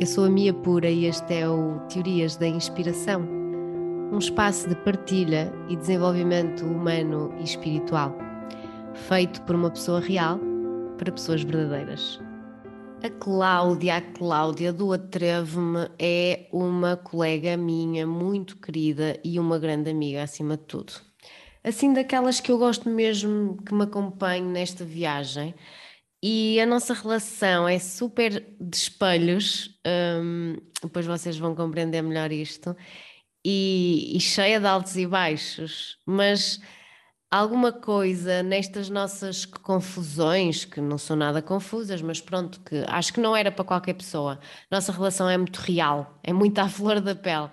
Eu sou a Mia Pura e este é o Teorias da Inspiração, um espaço de partilha e desenvolvimento humano e espiritual, feito por uma pessoa real para pessoas verdadeiras. A Cláudia, a Cláudia do Atrevo-me, é uma colega minha muito querida e uma grande amiga acima de tudo. Assim, daquelas que eu gosto mesmo que me acompanhe nesta viagem e a nossa relação é super de espelhos, um, depois vocês vão compreender melhor isto, e, e, cheia de altos e baixos, mas alguma coisa nestas nossas confusões, que não são nada confusas, mas pronto, que acho que não era para qualquer pessoa. Nossa relação é muito real, é muito à flor da pele.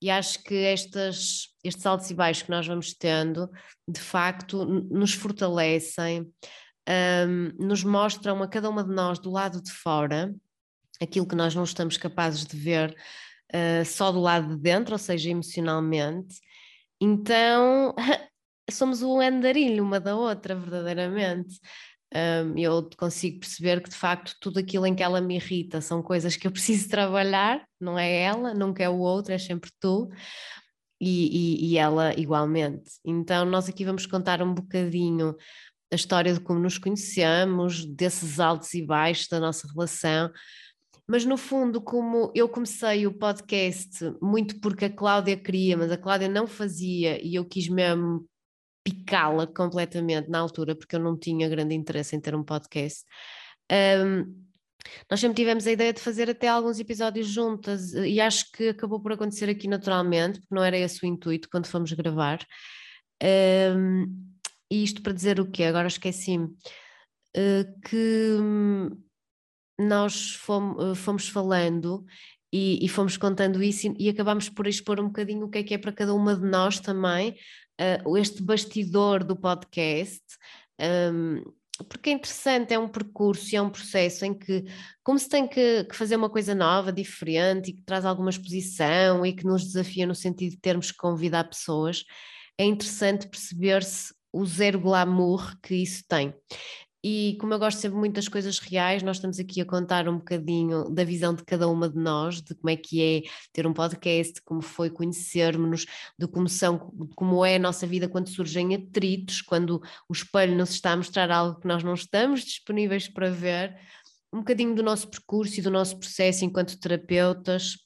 E acho que estas, estes altos e baixos que nós vamos tendo, de facto, nos fortalecem, um, nos mostram a cada uma de nós do lado de fora aquilo que nós não estamos capazes de ver uh, só do lado de dentro, ou seja, emocionalmente. Então, somos o andarilho uma da outra, verdadeiramente. Um, eu consigo perceber que de facto tudo aquilo em que ela me irrita são coisas que eu preciso trabalhar, não é ela, nunca é o outro, é sempre tu. E, e, e ela igualmente. Então, nós aqui vamos contar um bocadinho a história de como nos conhecemos, desses altos e baixos da nossa relação. Mas no fundo, como eu comecei o podcast muito porque a Cláudia queria, mas a Cláudia não fazia e eu quis mesmo picá-la completamente na altura, porque eu não tinha grande interesse em ter um podcast. Um, nós sempre tivemos a ideia de fazer até alguns episódios juntas e acho que acabou por acontecer aqui naturalmente, porque não era esse o intuito quando fomos gravar. Um, e isto para dizer o quê? Agora esqueci-me. Uh, que hum, nós fomos, uh, fomos falando e, e, fomos contando isso e, e acabámos por expor um bocadinho o que é que é para cada uma de nós também, uh, este bastidor do podcast. Um, porque é interessante, é um percurso e é um processo em que, como se tem que, que, fazer uma coisa nova, diferente e que traz alguma exposição e que nos desafia no sentido de termos que convidar pessoas, é interessante perceber-se o zero glamour que isso tem. E como eu gosto sempre muito das coisas reais, nós estamos aqui a contar um bocadinho da visão de cada uma de nós, de como é que é ter um podcast, como foi conhecermos-nos, de como, são, de como é a nossa vida quando surgem atritos, quando o espelho nos está a mostrar algo que nós não estamos disponíveis para ver, um bocadinho do nosso percurso e do nosso processo enquanto terapeutas.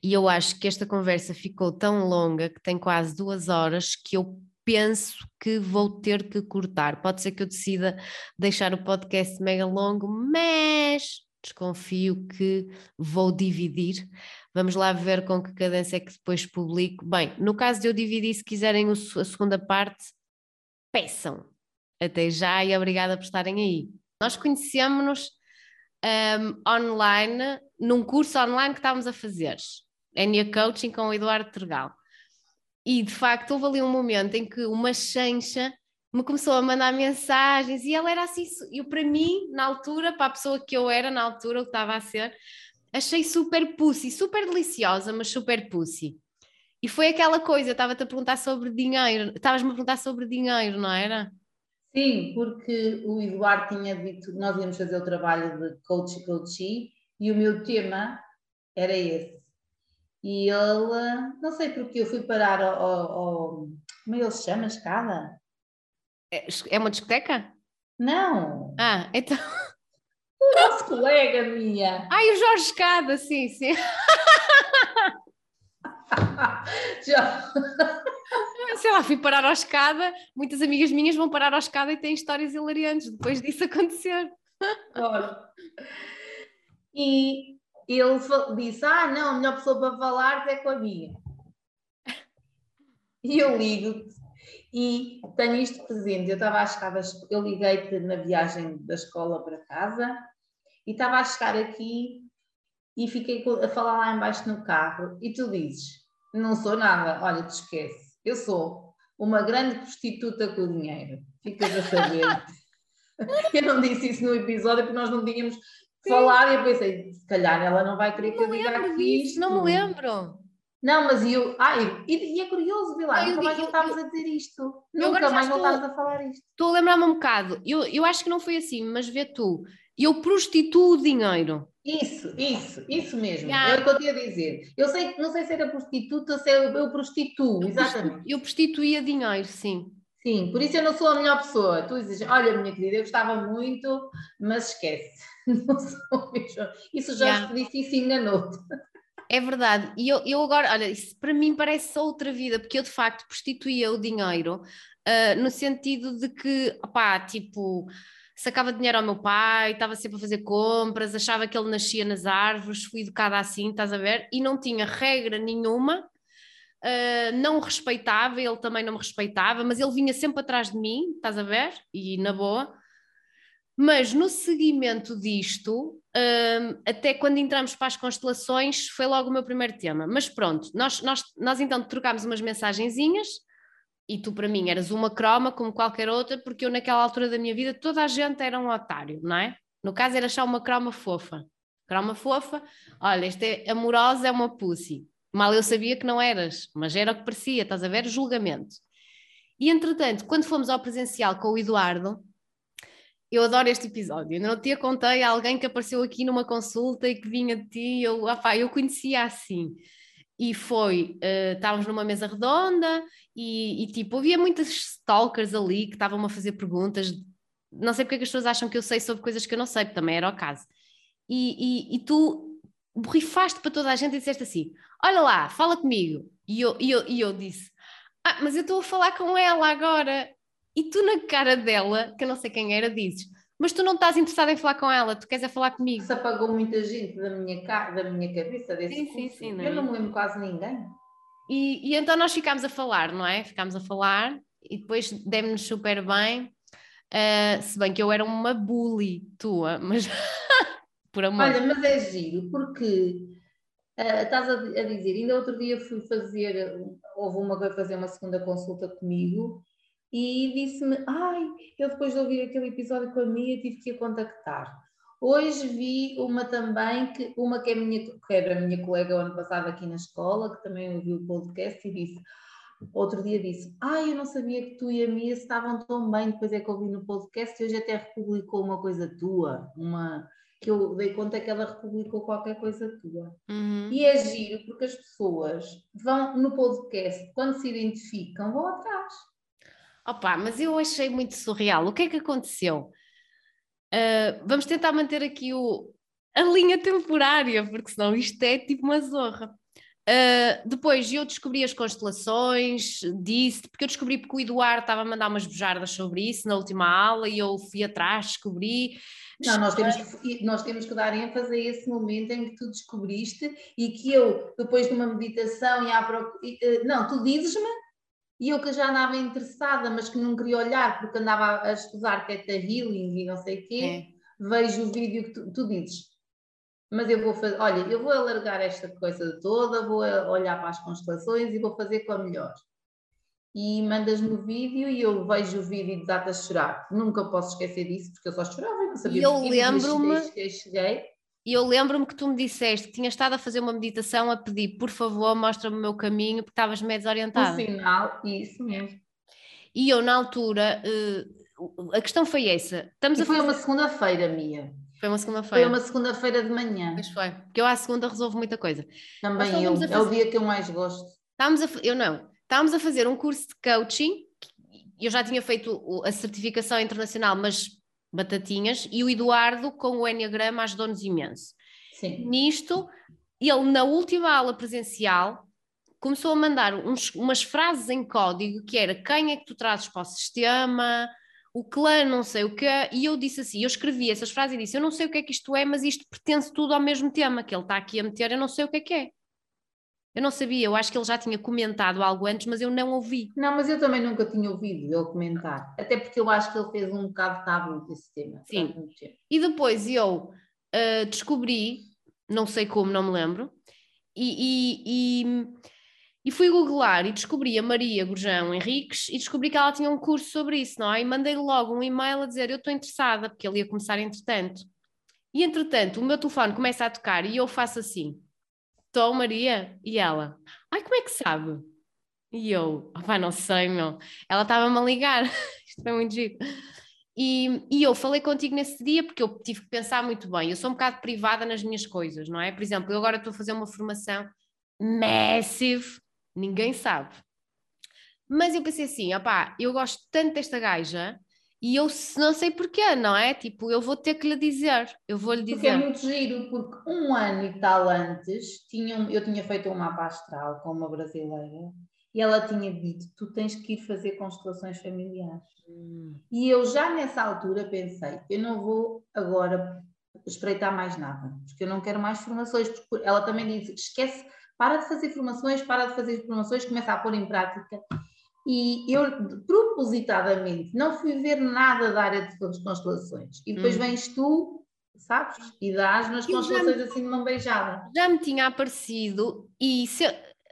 E eu acho que esta conversa ficou tão longa, que tem quase duas horas, que eu penso que vou ter que cortar. Pode ser que eu decida deixar o podcast mega longo, mas desconfio que vou dividir. Vamos lá ver com que cadência é que depois publico. Bem, no caso de eu dividir, se quiserem a segunda parte, peçam. Até já e obrigada por estarem aí. Nós conhecemos-nos um, online, num curso online que estávamos a fazer. Enia Coaching com o Eduardo Tergal. E de facto houve ali um momento em que uma chancha me começou a mandar mensagens e ela era assim, eu para mim, na altura, para a pessoa que eu era na altura, o que estava a ser, achei super pussy, super deliciosa, mas super pussy. E foi aquela coisa, estava-te a perguntar sobre dinheiro, estavas-me a perguntar sobre dinheiro, não era? Sim, porque o Eduardo tinha dito que nós íamos fazer o trabalho de coach e coachee e o meu tema era esse. E ele, não sei porque eu fui parar ao, ao, ao como é ele se chama, escada? É, é uma discoteca? Não. Ah, então. O nosso colega minha. Ai, o Jorge Escada, sim, sim. Já. Sei lá, fui parar à escada. Muitas amigas minhas vão parar à escada e têm histórias hilariantes depois disso acontecer. Olha. E ele disse: Ah, não, a melhor pessoa para falar é com a minha. E eu ligo-te e tenho isto presente. Eu estava a chegar, eu liguei-te na viagem da escola para casa e estava a chegar aqui e fiquei a falar lá embaixo no carro e tu dizes: Não sou nada, olha, te esquece, eu sou uma grande prostituta com dinheiro. Ficas a saber. eu não disse isso no episódio porque nós não tínhamos falar e eu pensei, se calhar ela não vai querer que eu diga aqui isto. Não me lembro. Não, mas eu. Ah, e, e é curioso, Vilar, nunca mais voltámos a dizer isto. Nunca mais voltámos a falar isto. Estou a lembrar-me um bocado. Eu, eu acho que não foi assim, mas vê tu. Eu prostituo o dinheiro. Isso, isso, isso mesmo. Yeah. É o que eu tinha a dizer. Eu sei, não sei se era prostituta ou se eu, eu prostituo, exatamente. Eu prostituía dinheiro, sim. Sim, por isso eu não sou a melhor pessoa. Tu dizes, olha, minha querida, eu gostava muito, mas esquece. Não sou mesmo. Isso já yeah. disse e se enganou-te. É verdade. E eu, eu agora, olha, isso para mim parece outra vida, porque eu de facto prostituía o dinheiro uh, no sentido de que, opá, tipo sacava dinheiro ao meu pai, estava sempre a fazer compras, achava que ele nascia nas árvores, fui educada assim, estás a ver? E não tinha regra nenhuma, uh, não respeitava, ele também não me respeitava, mas ele vinha sempre atrás de mim, estás a ver? E na boa. Mas no seguimento disto, uh, até quando entramos para as constelações, foi logo o meu primeiro tema. Mas pronto, nós, nós, nós então trocámos umas mensagenzinhas e tu para mim eras uma croma como qualquer outra, porque eu naquela altura da minha vida toda a gente era um otário, não é? No caso era só uma croma fofa. Croma fofa, olha, esta é amorosa, é uma pussy. Mal eu sabia que não eras, mas era o que parecia, estás a ver? Julgamento. E entretanto, quando fomos ao presencial com o Eduardo, eu adoro este episódio. Não te contei a alguém que apareceu aqui numa consulta e que vinha de ti, eu, opá, eu conhecia assim e foi, uh, estávamos numa mesa redonda e, e, tipo, havia muitas stalkers ali que estavam a fazer perguntas, não sei porque é que as pessoas acham que eu sei sobre coisas que eu não sei, porque também era o caso. E, e, e tu borrifaste para toda a gente e disseste assim, olha lá, fala comigo. E eu, e eu, e eu disse, ah, mas eu estou a falar com ela agora. E tu na cara dela, que eu não sei quem era, dizes, mas tu não estás interessada em falar com ela, tu queres é falar comigo. Se apagou muita gente da minha, da minha cabeça desse sim, sim, sim, não é? Eu não me lembro quase ninguém. E, e então nós ficámos a falar, não é? Ficámos a falar e depois demos-nos super bem. Uh, se bem que eu era uma bully tua, mas por amor. Olha, mas é giro, porque uh, estás a, a, dizer, ainda outro dia fui fazer, houve uma que fazer uma segunda consulta comigo e disse-me: Ai, eu depois de ouvir aquele episódio com a Mia tive que a contactar. Hoje vi uma também, que, uma que, é minha, que era a minha colega o ano passado aqui na escola, que também ouviu o podcast e disse, outro dia disse, ai, eu não sabia que tu e a Mia estavam tão bem, depois é que ouvi no podcast e hoje até republicou uma coisa tua, uma que eu dei conta que ela republicou qualquer coisa tua. Uhum. E é giro porque as pessoas vão no podcast, quando se identificam, vão atrás. Opa, mas eu achei muito surreal. O que é que aconteceu? Uh, vamos tentar manter aqui o, a linha temporária, porque senão isto é tipo uma zorra. Uh, depois eu descobri as constelações, disse, porque eu descobri porque o Eduardo estava a mandar umas bujardas sobre isso na última aula e eu fui atrás, descobri. Não, nós temos, que, nós temos que dar ênfase a esse momento em que tu descobriste e que eu, depois de uma meditação e à procura. Eh, não, tu dizes-me e eu que já andava interessada, mas que não queria olhar porque andava a estudar Theta Healing e não sei o quê, é. vejo o vídeo que tu, tu, dizes. Mas eu vou fazer, olha, eu vou alargar esta coisa toda, vou olhar para as constelações e vou fazer com a melhor. E mandas-me o vídeo e eu vejo o vídeo e desato a chorar. Nunca posso esquecer disso, porque eu só chorava e não sabia. E eu lembro-me. Cheguei, cheguei, e eu lembro-me que tu me disseste que tinhas estado a fazer uma meditação a pedir, por favor, mostra-me o meu caminho, porque estavas meio desorientada. No final, isso mesmo. E eu, na altura, uh, a questão foi essa. Estamos e a foi fazer... uma segunda-feira, Mia. Foi uma segunda-feira. Foi uma segunda-feira de manhã. Pois foi, porque eu à segunda resolvo muita coisa. Também eu, fazer... é o dia que eu mais gosto. Estávamos a... Eu não. Estávamos a fazer um curso de coaching, eu já tinha feito a certificação internacional, mas batatinhas, e o Eduardo, com o Enneagrama, ajudou-nos imenso. Sim. Nisto, ele, na última aula presencial, começou a mandar uns, umas frases em código que era quem é que tu trazes para o sistema, o clã não sei o que, e eu disse assim, eu escrevi essas frases e disse, eu não sei o que é que isto é, mas isto pertence tudo ao mesmo tema, que ele está aqui a meter, eu não sei o que é que é. Eu não sabia, eu acho que ele já tinha comentado algo antes, mas eu não ouvi. Não, mas eu também nunca tinha ouvido ele comentar. Até porque eu acho que ele fez um bocado tabu desse tema. Sim. E depois eu uh, descobri, não sei como, não me lembro, e, e, e, e, fui googlar e descobri a Maria Gurjão Henriques e descobri que ela tinha um curso sobre isso, não é? E mandei logo um e-mail a dizer eu estou interessada, porque ele ia começar entretanto. E entretanto, o meu telefone começa a tocar e eu faço assim Estou, Maria? E ela, ai, como é que sabe? E eu, vai, não sei, meu. Ela estava-me a ligar, isto foi muito giro. E, e, eu falei contigo nesse dia porque eu tive que pensar muito bem. Eu sou um bocado privada nas minhas coisas, não é? Por exemplo, eu agora estou a fazer uma formação massive, ninguém sabe. Mas eu pensei assim, opá, eu gosto tanto desta gaja e eu não sei porquê, não é? Tipo, eu vou ter que lhe dizer, eu vou lhe dizer. Porque é muito giro, porque um ano e tal antes, tinha, eu tinha feito um mapa astral com uma brasileira e ela tinha dito: tu tens que ir fazer constelações familiares. Hum. E eu já nessa altura pensei: eu não vou agora espreitar mais nada, porque eu não quero mais formações. Porque ela também disse: esquece, para de fazer formações, para de fazer formações, começa a pôr em prática. E eu, propositadamente, não fui ver nada da área de constelações. E depois hum. vens tu, sabes? E dás nas constelações me, assim de mão beijada. Já me tinha aparecido e se,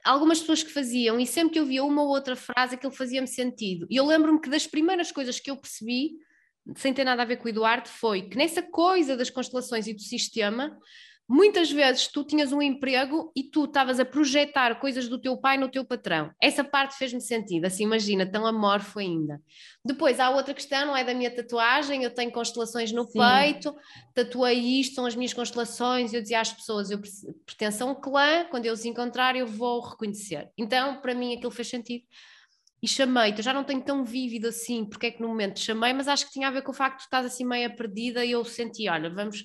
algumas pessoas que faziam, e sempre que eu via uma ou outra frase, aquilo fazia-me sentido. E eu lembro-me que das primeiras coisas que eu percebi, sem ter nada a ver com o Eduardo, foi que nessa coisa das constelações e do sistema, muitas vezes tu tinhas um emprego e tu estavas a projetar coisas do teu pai no teu patrão. Essa parte fez-me sentido, assim, imagina, tão amorfo ainda. Depois há outra questão, não é da minha tatuagem, eu tenho constelações no Sim. peito, tatuei isto, são as minhas constelações, eu dizia às pessoas, eu pertenço a um clã, quando eu os encontrar eu vou reconhecer. Então, para mim aquilo fez sentido. E chamei-te, eu já não tenho tão vívido assim, porque é que no momento chamei, mas acho que tinha a ver com o facto de tu estás assim meia perdida e eu senti, olha, vamos,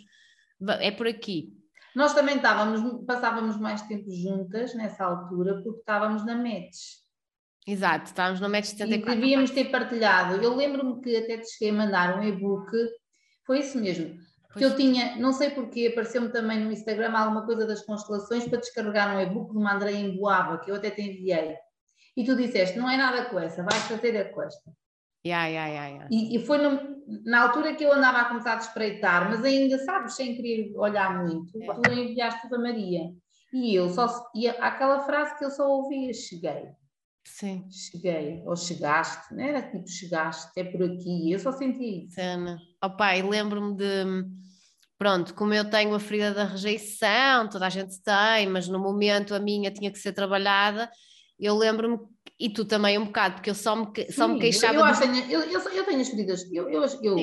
é por aqui nós também estávamos, passávamos mais tempo juntas nessa altura porque estávamos na METS. Exato, estávamos no METS 74. E devíamos ter partilhado. Eu lembro-me que até te cheguei a mandar um e-book, foi isso mesmo. Porque eu tinha, não sei porquê, apareceu-me também no Instagram alguma coisa das constelações para descarregar um e-book de uma Andréia em Boaba, que eu até te enviei. E tu disseste, não é nada com essa, vais fazer a com esta. Yeah, yeah, yeah. E, e, foi no, na altura que eu andava a começar a espreitar, mas ainda, sabes, sem querer olhar muito, é. tu enviaste para Maria. E eu só, e aquela frase que eu só ouvia, cheguei. Sim. Cheguei, ou chegaste, não era tipo chegaste, é por aqui, eu só senti isso. Oh pai, lembro-me de, pronto, como eu tenho a ferida da rejeição, toda a gente tem, mas no momento a minha tinha que ser trabalhada, eu lembro-me e tu também um bocado, porque eu só me, só me queixava. Eu, de... eu, eu, eu, tenho as feridas, eu, eu, eu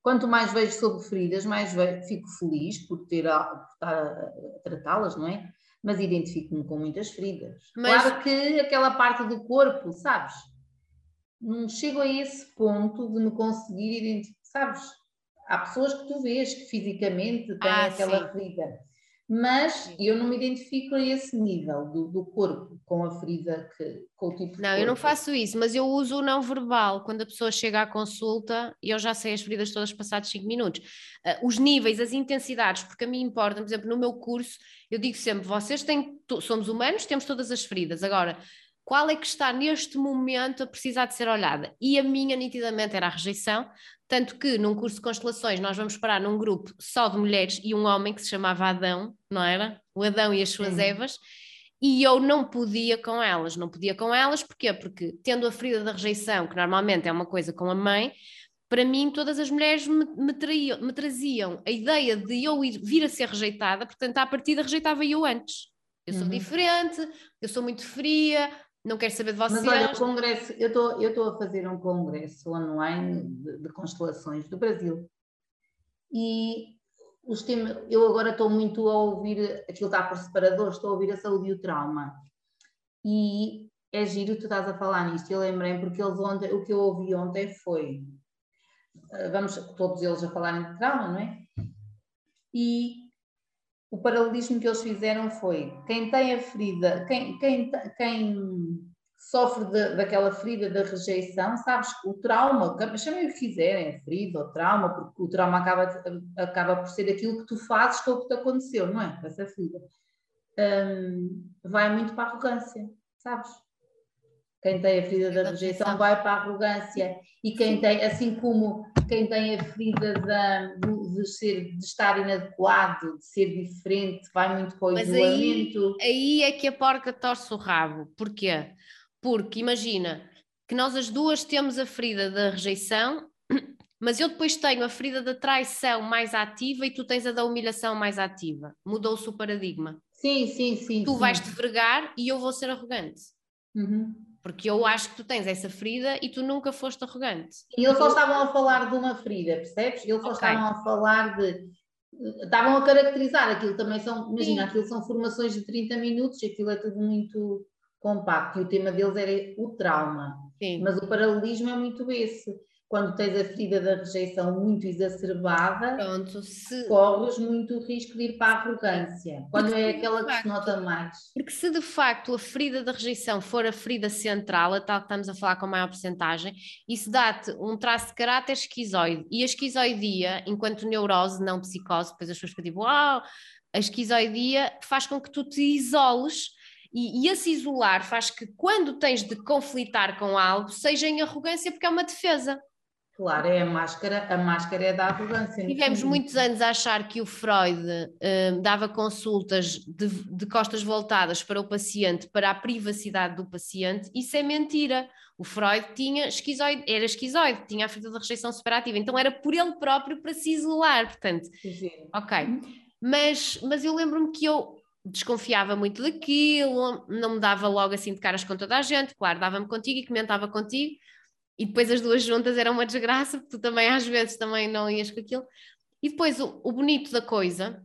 quanto mais vejo sobre feridas, mais vejo, fico feliz por, ter a, por estar a, a tratá-las, não é? Mas identifico-me com muitas feridas. Mas... Claro que aquela parte do corpo, sabes? Não chego a esse ponto de me conseguir identificar, sabes? Há pessoas que tu vês que fisicamente têm ah, aquela sim. ferida mas eu não me identifico a esse nível do, do corpo, com a ferida, que, com o tipo Não, eu não faço isso, mas eu uso o não verbal. Quando a pessoa chega à consulta, e eu já sei as feridas todas passados 5 minutos. Uh, os níveis, as intensidades, porque a mim importa, por exemplo, no meu curso, eu digo sempre: vocês têm, somos humanos, temos todas as feridas. Agora, qual é que está neste momento a precisar de ser olhada? E a minha, nitidamente, era a rejeição, tanto que num curso de constelações nós vamos parar num grupo só de mulheres e um homem que se chamava Adão, não era? O Adão e as suas Sim. Evas, e eu não podia com elas, não podia com elas, porquê? Porque tendo a ferida da rejeição, que normalmente é uma coisa com a mãe, para mim todas as mulheres me, me, traíam, me traziam a ideia de eu ir, vir a ser rejeitada, portanto à partida rejeitava eu antes. Eu sou uhum. diferente, eu sou muito fria, não quero saber de vocês. Mas olha, o congresso, eu estou eu a fazer um congresso online de, de constelações do Brasil. E os temas, eu agora estou muito a ouvir, aquilo está por separador, estou a ouvir a saúde e o trauma. E é giro tu estás a falar nisto. Eu lembrei porque eles ontem, o que eu ouvi ontem foi, eh, vamos todos eles a falarem de trauma, não é? E o paralelismo que eles fizeram foi quem tem a ferida, quem, quem, quem sofre de, daquela ferida da rejeição, sabes, o trauma, chamem o que quiserem, ferida ou trauma, porque o trauma acaba, acaba por ser aquilo que tu fazes com o que te aconteceu, não é? Essa ferida. Um, vai muito para a arrogância, sabes? Quem tem a ferida da rejeição vai para a arrogância e quem tem, assim como quem tem a ferida de, de, ser, de estar inadequado, de ser diferente, vai muito para o Mas isolamento. Aí, aí é que a porca torce o rabo. Porquê? Porque imagina que nós as duas temos a ferida da rejeição, mas eu depois tenho a ferida da traição mais ativa e tu tens a da humilhação mais ativa. Mudou-se o paradigma. Sim, sim, sim. Tu sim. vais te vergar e eu vou ser arrogante. Uhum. Porque eu acho que tu tens essa ferida e tu nunca foste arrogante. E eles só estavam a falar de uma ferida, percebes? Eles só okay. estavam a falar de. Estavam a caracterizar aquilo também são, imagina, Sim. aquilo são formações de 30 minutos, aquilo é tudo muito compacto, e o tema deles era o trauma. Sim. Mas o paralelismo é muito esse quando tens a ferida da rejeição muito exacerbada, Pronto, se... corres muito risco de ir para a arrogância, quando porque é aquela facto, que se nota mais. Porque se de facto a ferida da rejeição for a ferida central, a tal que estamos a falar com maior porcentagem, isso dá-te um traço de caráter esquizoide. E a esquizoidia, enquanto neurose, não psicose, depois as pessoas ficam tipo, uau, a esquizoidia faz com que tu te isoles e, e esse isolar faz que quando tens de conflitar com algo, seja em arrogância porque é uma defesa. Claro, é a máscara, a máscara é da arrogância. Tivemos muitos anos a achar que o Freud uh, dava consultas de, de, costas voltadas para o paciente, para a privacidade do paciente, isso é mentira. O Freud tinha esquizoide, era esquizoide, tinha a ferida de rejeição superativa, então era por ele próprio para se isolar, portanto. Sim. Ok. Mas, mas eu lembro-me que eu desconfiava muito daquilo, não me dava logo assim de caras com toda a gente, claro, dava-me contigo e comentava contigo, e depois as duas juntas eram uma desgraça, porque tu também às vezes também não ias com aquilo. E depois o, o bonito da coisa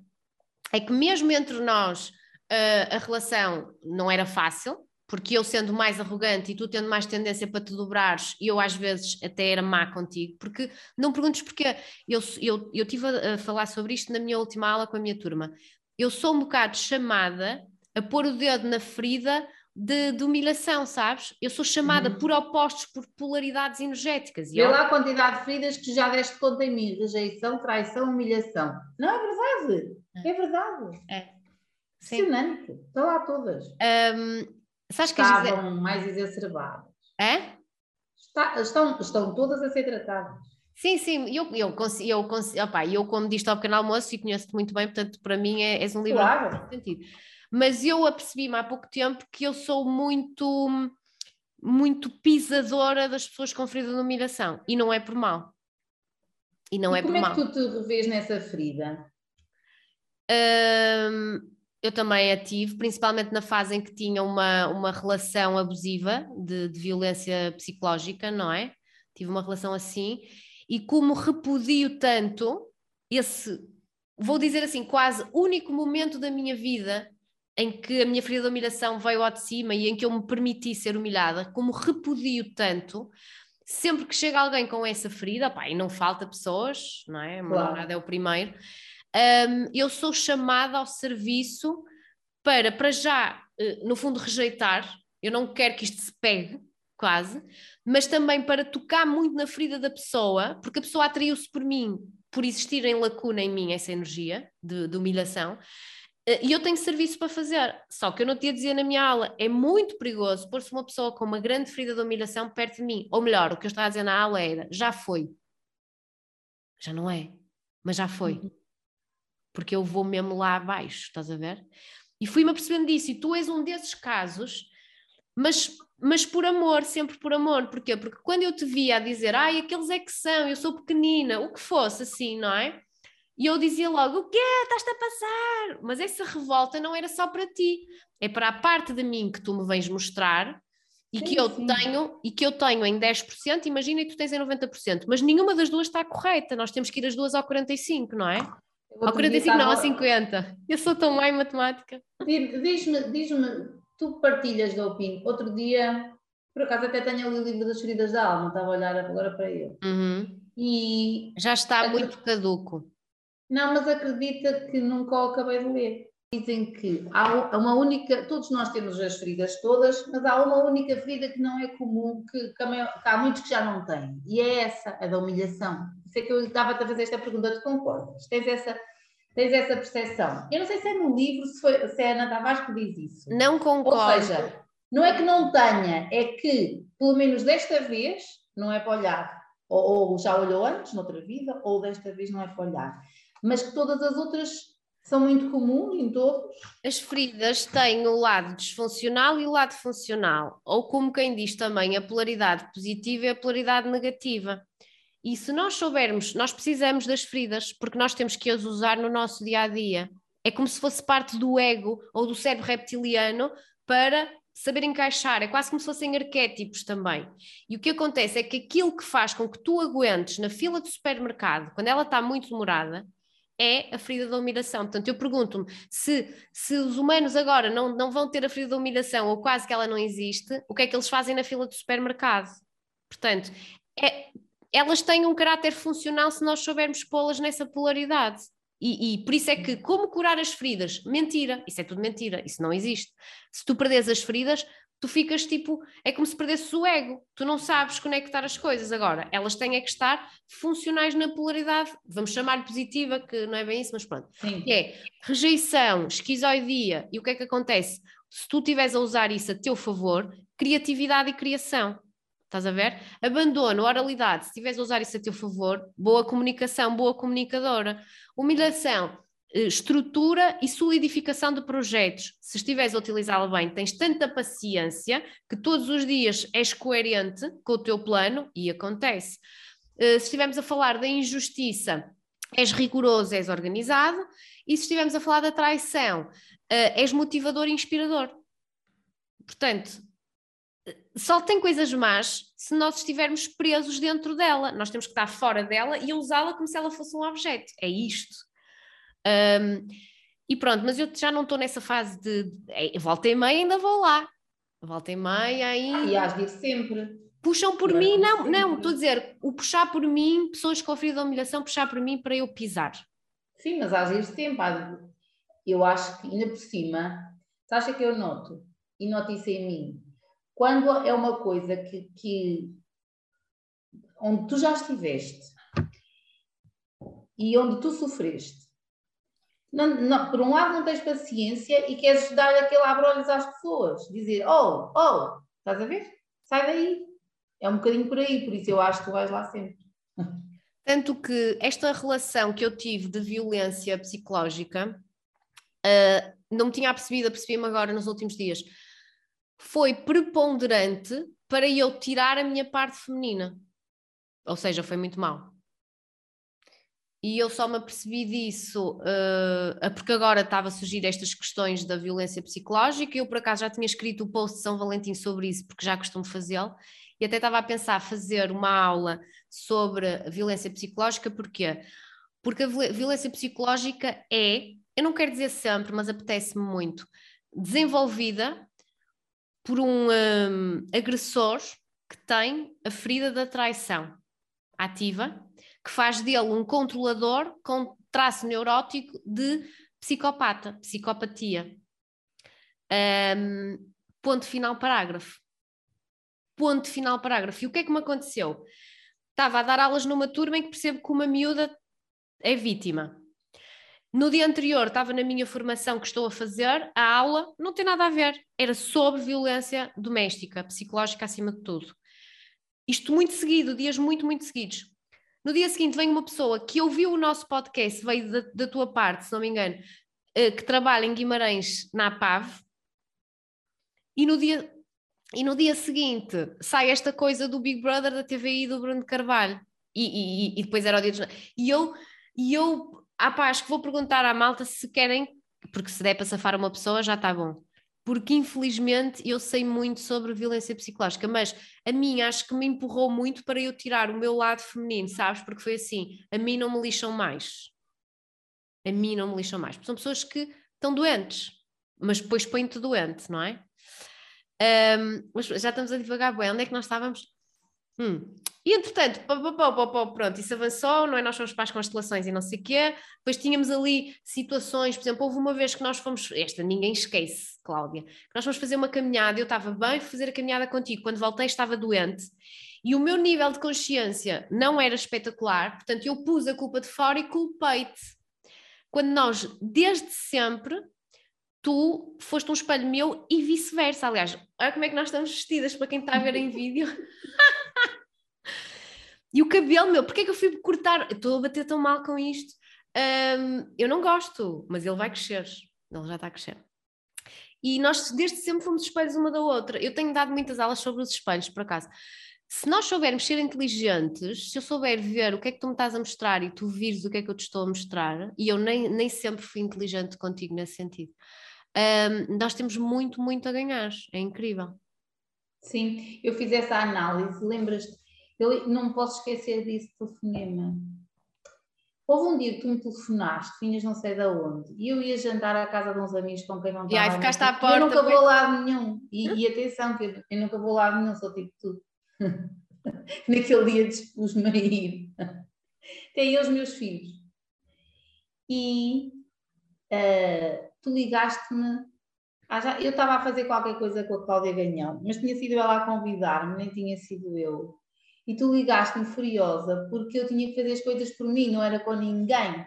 é que mesmo entre nós uh, a relação não era fácil, porque eu sendo mais arrogante e tu tendo mais tendência para te dobrares, eu às vezes até era má contigo, porque não perguntes porquê. Eu, eu, eu tive a, a falar sobre isto na minha última aula com a minha turma. Eu sou um bocado chamada a pôr o dedo na ferida de, de, humilhação, sabes? Eu sou chamada uhum. por opostos, por polaridades energéticas. Lá a quantidade de feridas que já deste conta em mim: rejeição, traição, humilhação. Não é verdade? É, é verdade. É. Impressionante. Estão lá todas. Um, sabes que Estavam dizer... mais exacerbadas. É? Está, estão, estão todas a ser tratadas. Sim, sim, eu, eu, eu, eu, opa, eu como disse ao pequeno almoço e conheço-te muito bem, portanto, para mim é, és um livro claro. sentido mas eu apercebi-me há pouco tempo que eu sou muito muito pisadora das pessoas com ferida de humilhação e não é por mal. E não e é por mal. Como é que tu te revês nessa ferida? Eu também a tive, principalmente na fase em que tinha uma, uma relação abusiva de, de violência psicológica, não é? Tive uma relação assim, e como repudio tanto esse, vou dizer assim, quase único momento da minha vida em que a minha ferida de humilhação veio ao de cima e em que eu me permiti ser humilhada, como repudio tanto, sempre que chega alguém com essa ferida, pá, e não falta pessoas, não é? A claro. é o primeiro, um, eu sou chamada ao serviço para, para já, eh, no fundo, rejeitar, eu não quero que isto se pegue, quase, mas também para tocar muito na ferida da pessoa, porque a pessoa atraiu-se por mim, por existir em lacuna em mim essa energia de, de humilhação, e eu tenho serviço para fazer. Só que eu não te ia dizer na minha aula, é muito perigoso pôr-se uma pessoa com uma grande ferida de humilhação perto de mim. Ou melhor, o que eu estava a dizer na aula era, já foi. Já não é, mas já foi. Uhum. Porque eu vou mesmo lá abaixo, estás a ver? E fui-me apercebendo disso, e tu és um desses casos, mas, mas por amor, sempre por amor. Porquê? Porque quando eu te via a dizer, ai, aqueles é que são, eu sou pequenina, o que fosse assim, não é? E eu dizia logo: O quê? Estás-te a passar? Mas essa revolta não era só para ti, é para a parte de mim que tu me vens mostrar e sim, que eu sim. tenho e que eu tenho em 10%, imagina que tu tens em 90%, mas nenhuma das duas está correta. Nós temos que ir as duas ao 45, não é? Ao 45 não, ao 50. Eu sou tão má em matemática. Diz-me, diz-me, tu partilhas da opinião. Outro dia, por acaso até tenho ali o livro das feridas da alma, estava a olhar agora para ele. Uhum. E já está muito caduco. Não, mas acredita que nunca o acabei de ler. Dizem que há uma única, todos nós temos as feridas todas, mas há uma única ferida que não é comum, que, que há muitos que já não têm, e é essa, a da humilhação. Sei que eu estava a fazer esta pergunta, tu concordas? Tens essa, tens essa percepção? Eu não sei se é no livro, se, foi, se é a Ana Tavares que diz isso. Não concordo. Ou seja, não é que não tenha, é que, pelo menos desta vez, não é para olhar. Ou, ou já olhou antes, noutra vida, ou desta vez não é para olhar mas que todas as outras são muito comuns em todos. As feridas têm o lado disfuncional e o lado funcional, ou como quem diz também, a polaridade positiva e a polaridade negativa. E se nós soubermos, nós precisamos das feridas, porque nós temos que as usar no nosso dia a dia. É como se fosse parte do ego ou do cérebro reptiliano para saber encaixar, é quase como se fossem arquétipos também. E o que acontece é que aquilo que faz com que tu aguentes na fila do supermercado, quando ela está muito demorada, é a ferida da humilhação. Portanto, eu pergunto-me se, se os humanos agora não, não vão ter a ferida da humilhação ou quase que ela não existe, o que é que eles fazem na fila do supermercado? Portanto, é, elas têm um caráter funcional se nós soubermos pô-las nessa polaridade. E, e, por isso é que, como curar as feridas? Mentira, isso é tudo mentira, isso não existe. Se tu perdes as feridas, tu ficas tipo, é como se perdesses o ego, tu não sabes conectar as coisas. Agora, elas têm é que estar funcionais na polaridade, vamos chamar positiva, que não é bem isso, mas pronto. Sim. Que é rejeição, esquizoidia, e o que é que acontece? Se tu estiveres a usar isso a teu favor, criatividade e criação. Estás a ver? Abandono, oralidade, se estiveres a usar isso a teu favor, boa comunicação, boa comunicadora. Humilhação, estrutura e solidificação de projetos. Se estiveres a utilizá-la bem, tens tanta paciência que todos os dias és coerente com o teu plano e acontece. Eh, se estivermos a falar da injustiça, és rigoroso, és organizado. E se estivermos a falar da traição, eh, és motivador e inspirador. Portanto, só tem coisas más se nós estivermos presos dentro dela. Nós temos que estar fora dela e usá-la como se ela fosse um objeto. É isto. Um, e pronto, mas eu já não estou nessa fase de, de é, volta e meia ainda vou lá. Volta e meia aí. E às vezes sempre. Puxam por mim, não, sempre. não, estou a dizer, o puxar por mim, pessoas com frio de humilhação, puxar por mim para eu pisar. Sim, mas às vezes sempre. Eu acho que ainda por cima, tu acha que eu noto? E noto isso em mim quando é uma coisa que, que onde tu já estiveste e onde tu sofreste, não, não, por um lado não tens paciência e queres dar aquele abrolhos às pessoas, dizer, oh, oh, estás a ver? Sai daí. É um bocadinho por aí, por isso eu acho que tu vais lá sempre. Tanto que esta relação que eu tive de violência psicológica, uh, não me tinha percebido, apercebi-me agora nos últimos dias, foi preponderante para eu tirar a minha parte feminina. Ou seja, foi muito mal. E eu só me apercebi disso uh, porque agora estava a surgir estas questões da violência psicológica. Eu, por acaso, já tinha escrito o post de São Valentim sobre isso, porque já costumo fazê-lo. E até estava a pensar fazer uma aula sobre violência psicológica, porquê? Porque a violência psicológica é, eu não quero dizer sempre, mas apetece-me muito, desenvolvida por um, um agressor que tem a ferida da traição ativa, que faz dele um controlador com traço neurótico de psicopata, psicopatia. Um, ponto final parágrafo. Ponto final parágrafo. E o que é que me aconteceu? Estava a dar aulas numa turma em que percebo que uma miúda é vítima. No dia anterior estava na minha formação que estou a fazer, a aula não tem nada a ver, era sobre violência doméstica, psicológica acima de tudo. Isto muito seguido, dias muito, muito seguidos. No dia seguinte vem uma pessoa que ouviu o nosso podcast, veio da, da tua parte, se não me engano, uh, que trabalha em Guimarães, na APAV, e no dia, e no dia seguinte sai esta coisa do Big Brother da TVI do Bruno Carvalho, e, e, e depois era o dia dos... E eu, e eu ah pá, acho que vou perguntar à malta se querem, porque se der para safar uma pessoa já está bom. Porque infelizmente eu sei muito sobre violência psicológica, mas a mim acho que me empurrou muito para eu tirar o meu lado feminino, sabes? Porque foi assim: a mim não me lixam mais. A mim não me lixam mais. São pessoas que estão doentes, mas depois põem-te doente, não é? Um, já estamos a divagar bem. Onde é que nós estávamos? Hum. E entretanto, pá, pá, pá, pronto, isso avançou, não é? Nós fomos para as constelações e não sei o quê. Depois tínhamos ali situações, por exemplo, houve uma vez que nós fomos, esta ninguém esquece, Cláudia, que nós fomos fazer uma caminhada, eu estava bem fazer a caminhada contigo, quando voltei estava doente e o meu nível de consciência não era espetacular, portanto eu pus a culpa de fora e culpei-te. Quando nós, desde sempre, tu foste um espelho meu e vice-versa. Aliás, olha como é que nós estamos vestidas para quem está a ver em vídeo. E o cabelo, meu, porque é que eu fui cortar? Estou a bater tão mal com isto. Um, eu não gosto, mas ele vai crescer. Ele já está a crescer. E nós desde sempre fomos espelhos uma da outra. Eu tenho dado muitas aulas sobre os espelhos, por acaso. Se nós soubermos ser inteligentes, se eu souber ver o que é que tu me estás a mostrar e tu vires o que é que eu te estou a mostrar, e eu nem, nem sempre fui inteligente contigo nesse sentido, um, nós temos muito, muito a ganhar. É incrível. Sim, eu fiz essa análise, lembras-te? Eu não posso esquecer disso telefonema. Houve um dia que tu me telefonaste, vinhas não sei de onde, e eu ia jantar à casa de uns amigos com quem não estava. E aí ficaste à porta. Eu nunca vou a lado nenhum. E, e atenção, que eu, eu, nunca vou a lado nenhum, sou tipo tu. Naquele dia dispus-me a ir. Tem os meus filhos. E uh, tu ligaste-me. Ah, eu estava a fazer qualquer coisa com a Cláudia Ganhão, mas tinha sido ela a convidar-me, nem tinha sido eu. E tu ligaste-me furiosa porque eu tinha que fazer as coisas por mim, não era com ninguém.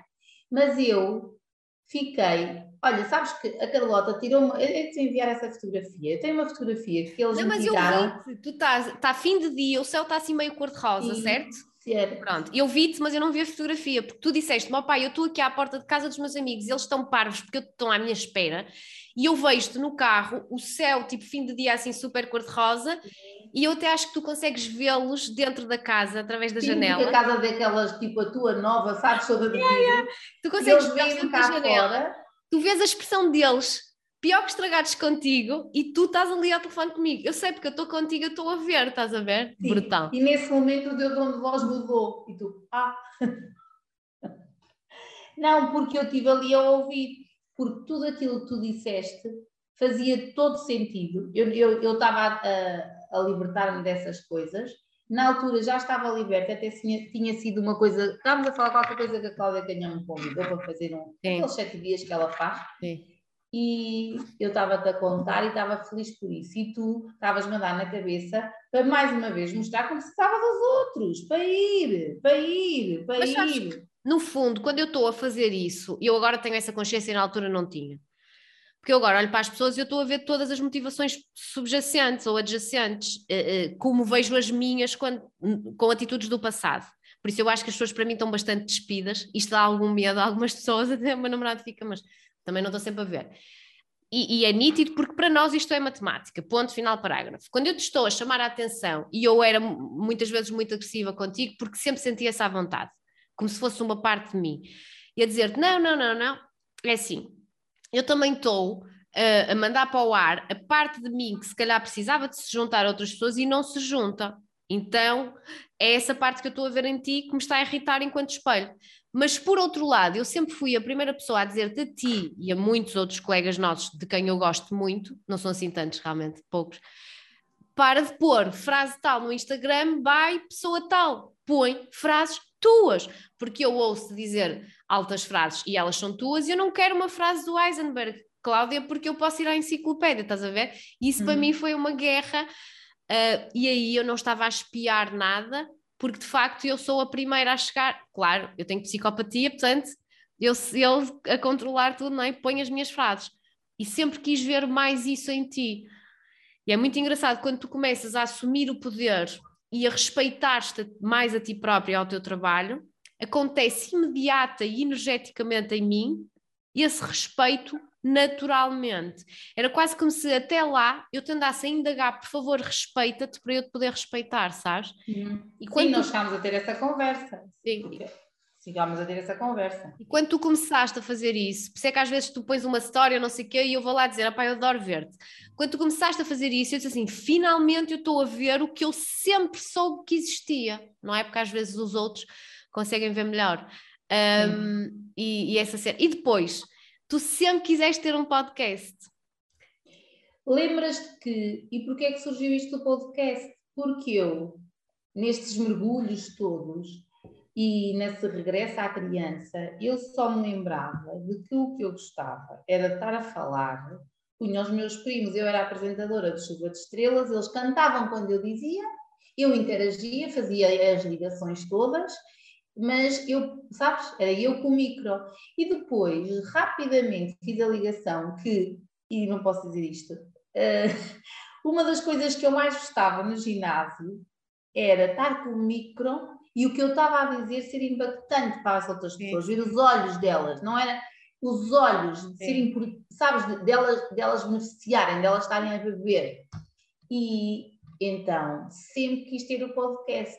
Mas eu fiquei. Olha, sabes que a Carlota tirou-me. Eu te enviar essa fotografia. Eu tenho uma fotografia que eles não, me mas tiraram. eu vi tu estás. Está fim de dia, o céu está assim meio cor-de-rosa, certo? Certo. Pronto, eu vi-te, mas eu não vi a fotografia, porque tu disseste, meu pai, eu estou aqui à porta de casa dos meus amigos, eles estão parvos porque estão à minha espera, e eu vejo-te no carro, o céu, tipo fim de dia assim super cor-de-rosa, e eu até acho que tu consegues vê-los dentro da casa, através da Sim, janela. a casa daquelas, tipo a tua nova, sabes, toda de yeah, yeah. Tu consegues ver dentro da janela. Fora. Tu vês a expressão deles, pior que estragados contigo, e tu estás ali ao telefone comigo. Eu sei, porque eu estou contigo, eu estou a ver, estás a ver? Sim. Brutal. E nesse momento o teu tom de voz mudou. E tu, ah. Não, porque eu estive ali a ouvir. Porque tudo aquilo que tu disseste fazia todo sentido. Eu estava a, a libertar-me dessas coisas. Na altura já estava liberta, até tinha, tinha sido uma coisa. Estávamos a falar qualquer coisa que a Cláudia Canhão me convidou para fazer um, aqueles sete dias que ela faz. Sim. E eu estava-te a contar e estava feliz por isso. E tu estavas-me a dar na cabeça para mais uma vez mostrar como se estava dos outros, para ir, para ir, para Mas, ir. Sabes, no fundo, quando eu estou a fazer isso, eu agora tenho essa consciência e na altura não tinha porque eu agora olho para as pessoas e eu estou a ver todas as motivações subjacentes ou adjacentes, eh, eh, como vejo as minhas quando, com atitudes do passado. Por isso eu acho que as pessoas para mim estão bastante despidas. Isto dá algum medo a algumas pessoas, até o meu namorado fica, mas também não estou sempre a ver. E, e, é nítido porque para nós isto é matemática, ponto final parágrafo. Quando eu te estou a chamar a atenção e eu era muitas vezes muito agressiva contigo porque sempre sentia essa vontade, como se fosse uma parte de mim, e a dizer-te não, não, não, não, é assim, eu também estou uh, a mandar para o ar a parte de mim que se calhar precisava de se juntar a outras pessoas e não se junta. Então é essa parte que eu estou a ver em ti que me está a irritar enquanto espelho. Mas por outro lado, eu sempre fui a primeira pessoa a dizer-te a ti e a muitos outros colegas nossos, de quem eu gosto muito, não são assim tantos realmente, poucos, para de pôr frase tal no Instagram, vai pessoa tal, põe frases tuas, porque eu ouço dizer altas frases e elas são tuas, e eu não quero uma frase do Heisenberg, Cláudia, porque eu posso ir à enciclopédia, estás a ver? Isso para uhum. mim foi uma guerra, uh, e aí eu não estava a espiar nada, porque de facto eu sou a primeira a chegar. Claro, eu tenho psicopatia, portanto, eu, eu a controlar tudo, não é? Ponho as minhas frases. E sempre quis ver mais isso em ti. E é muito engraçado quando tu começas a assumir o poder e a respeitar-te mais a ti próprio e ao teu trabalho, acontece imediata e energeticamente em mim esse respeito naturalmente. Era quase como se até lá eu te andasse a indagar, por favor, respeita-te para eu te poder respeitar, sabes? Uhum. E quando Sim, nós chegámos a ter essa conversa. Sim. Chegámos a ter essa conversa. E quando tu começaste a fazer isso, por isso é que às vezes tu pões uma história, não sei o quê, e eu vou lá dizer, pá, eu adoro ver-te. Quando tu começaste a fazer isso, eu disse assim, finalmente eu estou a ver o que eu sempre soube que existia, não é? Porque às vezes os outros conseguem ver melhor. Um, e, e, essa série. E depois, tu sempre quiseste ter um podcast. Lembras-te que, e porquê é que surgiu isto do podcast? Porque eu, nestes mergulhos todos, e nesse regresso à criança, eu só me lembrava de que o que eu gostava era de estar a falar, punha os meus primos, eu era apresentadora de Chuva de Estrelas, eles cantavam quando eu dizia, eu interagia, fazia as ligações todas, mas eu, sabes, era eu com o micro. E depois, rapidamente, fiz a ligação que, e não posso dizer isto, uh, uma das coisas que eu mais gostava no ginásio era estar com o micro e o que eu estava a dizer ser impactante para as outras pessoas, Sim. ver os olhos delas, não era os olhos de serem, sabes, delas, delas beneficiarem, delas estarem a beber. E então sempre quis ter o podcast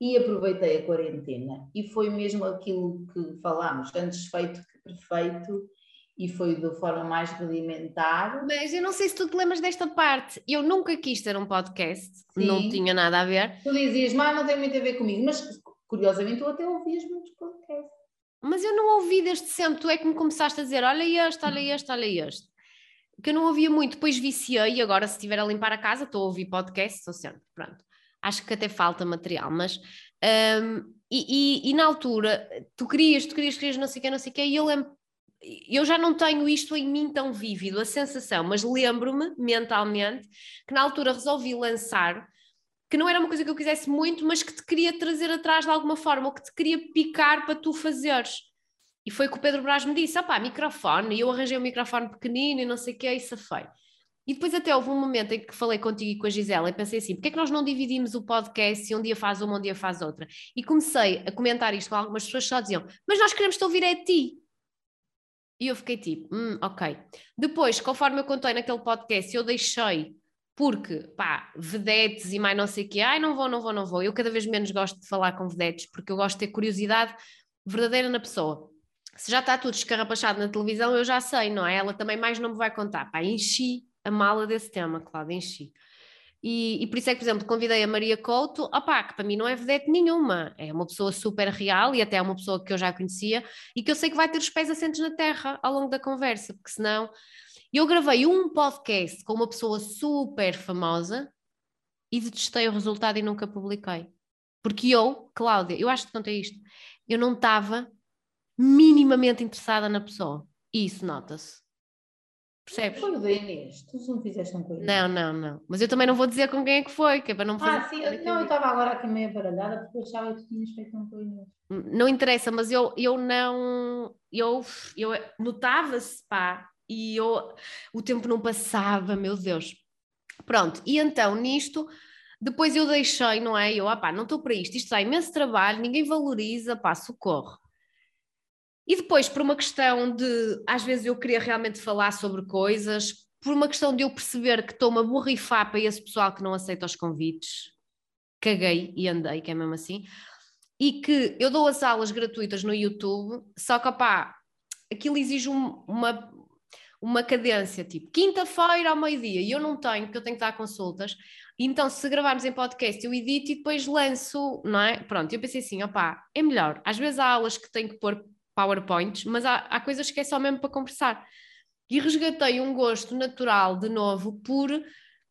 e aproveitei a quarentena e foi mesmo aquilo que falámos, antes feito que perfeito e foi de forma mais rudimentar. Mas eu não sei se tu te lembras desta parte. Eu nunca quis ter um podcast, Sim. não tinha nada a ver. Tu dizias, mas não tem muito a ver comigo, mas curiosamente tu até ouvias muitos podcasts. Mas eu não ouvi desde sempre, tu é que me começaste a dizer, olha este, olha este, olha este. Que eu não ouvia muito, depois viciei e agora se estiver a limpar a casa estou a ouvir podcast, estou sempre, pronto. Acho que até falta material, mas... Um, e, e, e, na altura, tu querias, tu querias, querias, não sei o que, não sei o que, e eu lembro eu já não tenho isto em mim tão vívido, a sensação, mas lembro-me mentalmente que na altura resolvi lançar que não era uma coisa que eu quisesse muito, mas que te queria trazer atrás de alguma forma, ou que te queria picar para tu fazeres. E foi que o Pedro Brás me disse: opá, microfone, e eu arranjei um microfone pequenino e não sei o que, é isso foi. E depois até houve um momento em que falei contigo e com a Gisela e pensei assim, porque é que nós não dividimos o podcast se um dia faz uma, um dia faz outra? E comecei a comentar isto com algumas pessoas que só diziam, mas nós queremos te ouvir é a ti. E eu fiquei tipo, hum, ok. Depois, conforme eu contei naquele podcast, eu deixei, porque, pá, vedetes e mais não sei o quê, ai, não vou, não vou, não vou. Eu cada vez menos gosto de falar com vedetes, porque eu gosto de ter curiosidade verdadeira na pessoa. Se já está tudo escarrapachado na televisão, eu já sei, não é? Ela também mais não me vai contar. Pá, enchi a mala desse tema, claro, enchi. E, e, por isso é que, por exemplo, convidei a Maria Couto, opá, que para mim não é vedete nenhuma, é uma pessoa super real e até é uma pessoa que eu já conhecia e que eu sei que vai ter os pés assentes na terra ao longo da conversa, porque senão. Eu gravei um podcast com uma pessoa super famosa e detestei o resultado e nunca publiquei. Porque eu, Cláudia, eu acho que contei isto, eu não estava minimamente interessada na pessoa. E isso nota-se. Percebes? Foi o da Inês, tu não fizeste um coisa. Não, não, não. Mas eu também não vou dizer com quem é que foi, que é para não fazer. Ah, sim, não, eu estava agora aqui meio baralhada porque eu achava que tu tinhas feito um coisa. Não interessa, mas eu, eu não. Eu, eu notava-se, pá, e eu, o tempo não passava, meu Deus. Pronto, e então nisto. Depois eu deixei, não é? Eu, ah pá, não estou para isto, isto dá imenso trabalho, ninguém valoriza, pá, socorro. E depois, por uma questão de, às vezes eu queria realmente falar sobre coisas, por uma questão de eu perceber que estou-me a borrifar para esse pessoal que não aceita os convites, caguei e andei, que é mesmo assim, e que eu dou as aulas gratuitas no YouTube, só que, opá, aquilo exige um, uma, uma cadência, tipo, quinta-feira ao meio-dia, e eu não tenho, porque eu tenho que dar consultas, então se gravarmos em podcast eu edito e depois lanço, não é? Pronto, eu pensei assim, opá, é melhor, às vezes há aulas que tenho que pôr PowerPoints, mas há, há coisas que é só mesmo para conversar. E resgatei um gosto natural, de novo, por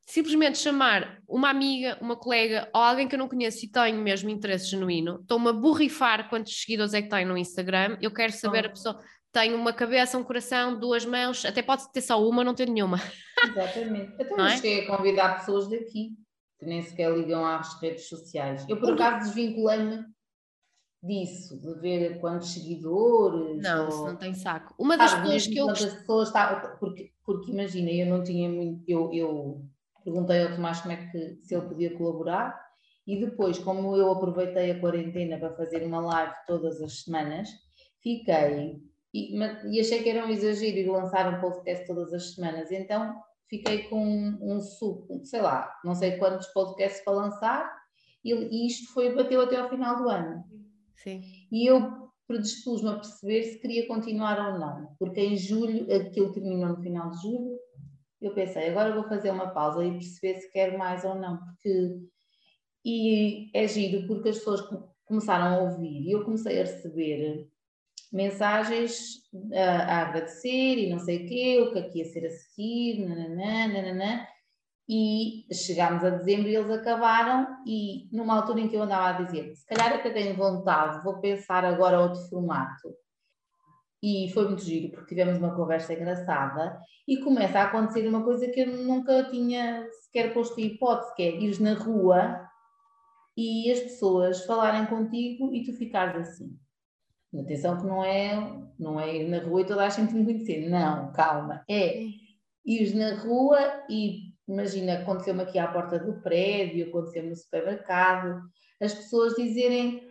simplesmente chamar uma amiga, uma colega ou alguém que eu não conheço e tenho mesmo interesse genuíno. Estou-me a borrifar quantos seguidores é que tem no Instagram. Eu quero saber oh. a pessoa. Tem uma cabeça, um coração, duas mãos, até pode ter só uma, não ter nenhuma. Exatamente. Então, eu é? cheguei a convidar pessoas daqui que nem sequer ligam às redes sociais. Eu, por acaso, desvinculei-me disso, de ver quantos seguidores. Não, ou... isso não tem saco. Uma das coisas que eu. pessoas está, porque, porque imagina, eu não tinha muito. Eu, eu perguntei ao Tomás como é que se ele podia colaborar e depois, como eu aproveitei a quarentena para fazer uma live todas as semanas, fiquei. E, e achei que era um exagero ir lançar um podcast todas as semanas, então fiquei com um, um sub, sei lá, não sei quantos podcasts para lançar, e, e isto foi, bateu até ao final do ano. Sim. E eu predispus-me a perceber se queria continuar ou não, porque em julho, aquilo terminou no final de julho, eu pensei, agora vou fazer uma pausa e perceber se quero mais ou não, porque e é giro porque as pessoas começaram a ouvir e eu comecei a receber mensagens a, a agradecer e não sei o quê, o que é ia ser a seguir, nananã, nananã, e chegámos a dezembro e eles acabaram e numa altura em que eu andava a dizer se calhar até tenho vontade, vou pensar agora outro formato. E foi muito giro porque tivemos uma conversa engraçada e começa a acontecer uma coisa que eu nunca tinha sequer posto em hipótese, que é ir na rua e as pessoas falarem contigo e tu ficares assim. Atenção que não é, não é ir na rua e toda a gente me conhecer, não, calma, é ir na rua e imagina, aconteceu-me aqui à porta do prédio, aconteceu-me no supermercado, as pessoas dizerem,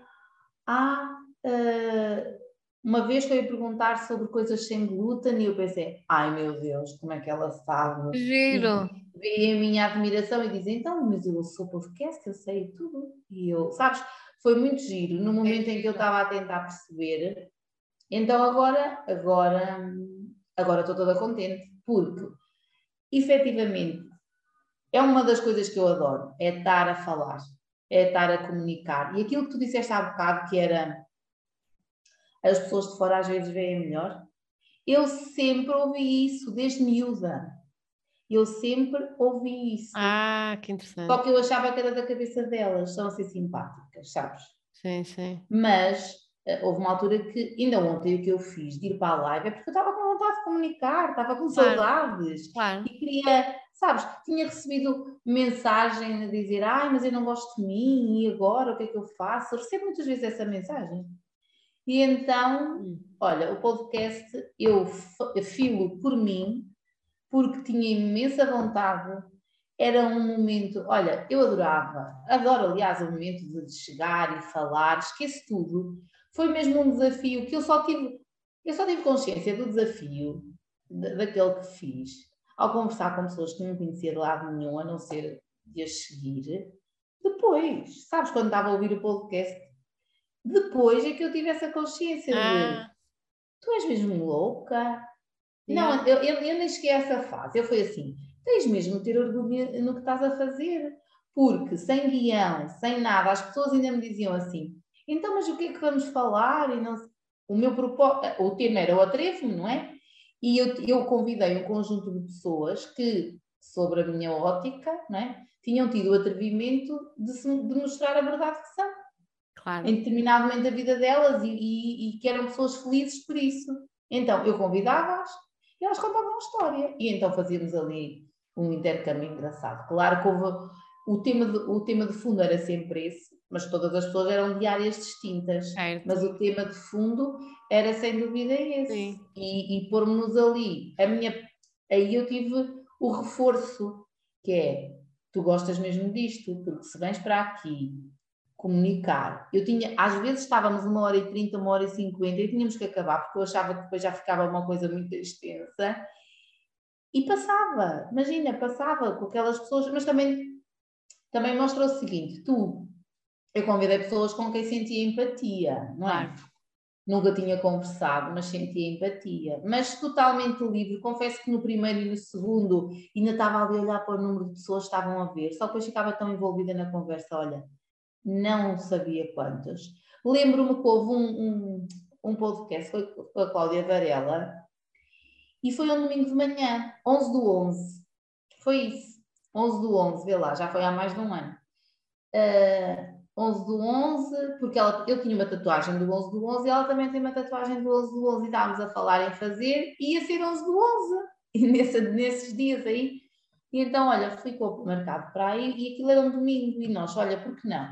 ah, uh, uma vez foi perguntar sobre coisas sem glúten e eu pensei, ai meu Deus, como é que ela sabe? Giro! Vê a minha admiração e dizem, então, mas eu sou podcast, eu sei tudo. E eu, sabes, foi muito giro, no momento em que eu estava a tentar perceber. Então agora, agora agora estou toda contente, porque efetivamente é uma das coisas que eu adoro, é estar a falar, é estar a comunicar. E aquilo que tu disseste há bocado, que era as pessoas de fora às vezes veem melhor, eu sempre ouvi isso, desde miúda. Eu sempre ouvi isso. Ah, que interessante. Só que eu achava que era da cabeça delas, são assim simpáticas, sabes? Sim, sim. Mas uh, houve uma altura que, ainda ontem, o que eu fiz de ir para a live é porque eu estava com vontade de comunicar, estava com claro. saudades. Claro. E queria, sabes, tinha recebido mensagem a dizer: ai, mas eu não gosto de mim, e agora o que é que eu faço? Eu recebo muitas vezes essa mensagem. E então, hum. olha, o podcast eu filo por mim, porque tinha imensa vontade. Era um momento, olha, eu adorava, adoro aliás o momento de chegar e falar, esqueço tudo. Foi mesmo um desafio que eu só tive, eu só tive consciência do desafio daquele que fiz ao conversar com pessoas que não conhecia de lado nenhum, a não ser de as seguir. Depois, sabes, quando estava a ouvir o podcast, depois é que eu tive essa consciência ah. de tu és mesmo louca. Não, eu, eu, eu nem cheguei a essa fase. Eu fui assim, tens mesmo de ter orgulho no que estás a fazer. Porque sem guião, sem nada, as pessoas ainda me diziam assim, então, mas o que é que vamos falar? E não, o meu propósito, o tema era o atrevo-me, não é? E eu, eu convidei um conjunto de pessoas que, sobre a minha ótica, não é? tinham tido o atrevimento de, se, de mostrar a verdade que são claro. em determinado momento da vida delas e, e, e, que eram pessoas felizes por isso. Então eu convidava-as e elas contavam uma história. E então fazíamos ali um intercâmbio engraçado. Claro que houve, o, tema de, o tema de fundo era sempre esse, mas todas as pessoas eram de áreas distintas. Certo. Mas o tema de fundo era sem dúvida esse. Sim. E, e pormos ali, a minha, aí eu tive o reforço, que é tu gostas mesmo disto, porque se vens para aqui comunicar. Eu tinha, às vezes estávamos uma hora e trinta, uma hora e cinquenta e tínhamos que acabar, porque eu achava que depois já ficava uma coisa muito extensa. E passava, imagina, passava com aquelas pessoas, mas também, também mostra o seguinte: tu, eu convidei pessoas com quem sentia empatia, não é? Nunca tinha conversado, mas sentia empatia. Mas totalmente livre. Confesso que no primeiro e no segundo ainda estava ali a olhar para o número de pessoas que estavam a ver, só que depois ficava tão envolvida na conversa. Olha, não sabia quantas. Lembro-me que houve um, um, um podcast foi com a Cláudia Varela e foi um domingo de manhã, 11 do 11. Foi isso, 11 do 11, vê lá, já foi há mais de um ano. Uh, ah, 11 do 11, porque ela, eu tinha uma tatuagem do 11 do 11 e ela também tem uma tatuagem do 11 do 11 e estávamos a falar em fazer e ia ser 11 do 11 e nesse, nesses dias aí. E então, olha, ficou marcado para aí e aquilo era um domingo e nós, olha, por que não?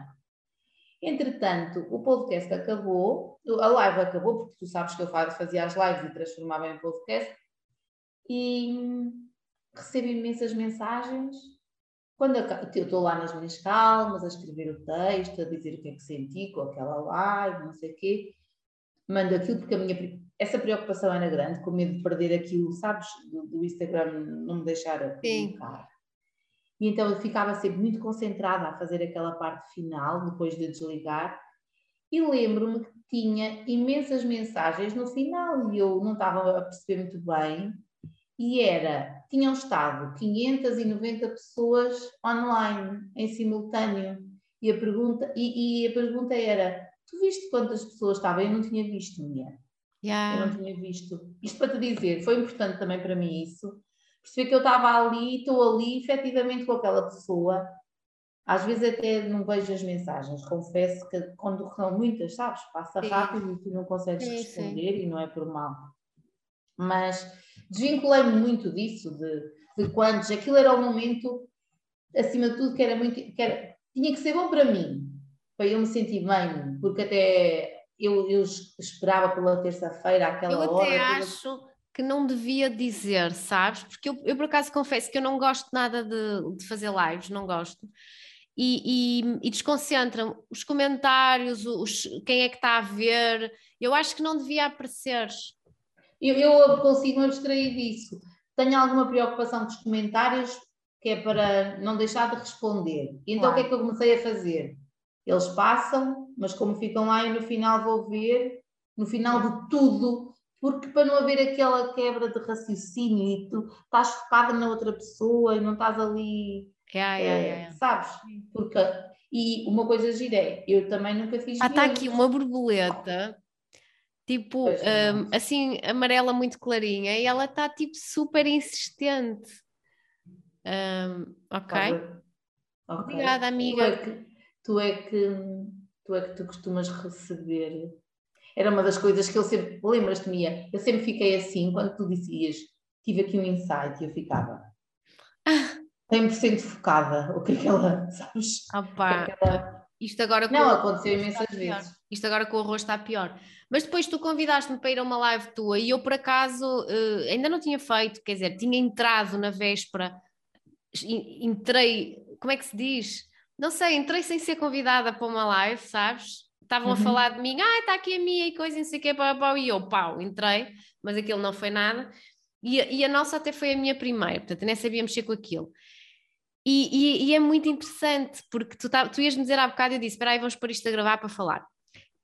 Entretanto, o podcast acabou, a live acabou, porque tu sabes que eu fazia as lives e transformava em podcast, e recebo imensas mensagens. Quando eu estou lá nas minhas calmas, a escrever o texto, a dizer o que é que senti com aquela live, não sei o quê, mando aquilo porque a minha, essa preocupação era grande, com medo de perder aquilo, sabes, do, do Instagram não me deixar publicar. E então eu ficava sempre muito concentrada a fazer aquela parte final, depois de desligar. E lembro-me que tinha imensas mensagens no final e eu não estava a perceber muito bem. E era, tinham estado 590 pessoas online, em simultâneo. E a pergunta, e, e a pergunta era: Tu viste quantas pessoas estavam? Eu não tinha visto, mulher. Yeah. Eu não tinha visto. Isto para te dizer, foi importante também para mim isso, perceber que eu estava ali, estou ali efetivamente com aquela pessoa. Às vezes até não vejo as mensagens, confesso que quando são muitas, sabes, passa sim. rápido e tu não consegues sim, responder sim. e não é por mal. Mas desvinculei-me muito disso, de, de quantos, aquilo era o momento, acima de tudo, que era muito, que era, tinha que ser bom para mim, para eu me sentir bem, porque até eu, eu esperava pela terça-feira, aquela hora. Eu até acho que não devia dizer, sabes? Porque eu, eu por acaso confesso que eu não gosto nada de, de fazer lives, não gosto. E, e, e desconcentram os comentários, os, quem é que está a ver. Eu acho que não devia aparecer. Eu, eu consigo me abstrair disso. Tenho alguma preocupação com os comentários, que é para não deixar de responder. Então claro. o que é que eu comecei a fazer? Eles passam, mas como ficam lá e no final vou ver, no final de tudo, porque para não haver aquela quebra de raciocínio e tu estás focada na outra pessoa e não estás ali, yeah, yeah, yeah, yeah. sabes? Porque, e uma coisa gira é, eu também nunca fiz Ah, está aqui uma borboleta, tipo, um, assim, amarela muito clarinha, e ela está tipo super insistente. Um, ok. okay. Obrigada, amiga. Tu é, que, tu é que tu é que tu costumas receber era uma das coisas que eu sempre, lembras-te, Mia? Eu sempre fiquei assim, quando tu dizias, tive aqui um insight, e eu ficava 100% focada, o que é que ela, sabes? Opa, é ela... isto agora Não, aconteceu imensas vezes. Isto agora com o arroz está pior. Mas depois tu convidaste-me para ir a uma live tua e eu por acaso uh, ainda não tinha feito, quer dizer, tinha entrado na véspera, entrei, como é que se diz? Não sei, entrei sem ser convidada para uma live, sabes? estavam uhum. a falar de mim, ah, está aqui a minha e coisa, não sei o quê, pau, pau, e eu, pau, entrei, mas aquilo não foi nada. E, e a nossa até foi a minha primeira, portanto, nem sabia mexer com aquilo. E, e, e é muito interessante, porque tu, tá, tu ias me dizer há bocado, eu disse, espera aí, vamos pôr isto a gravar para falar.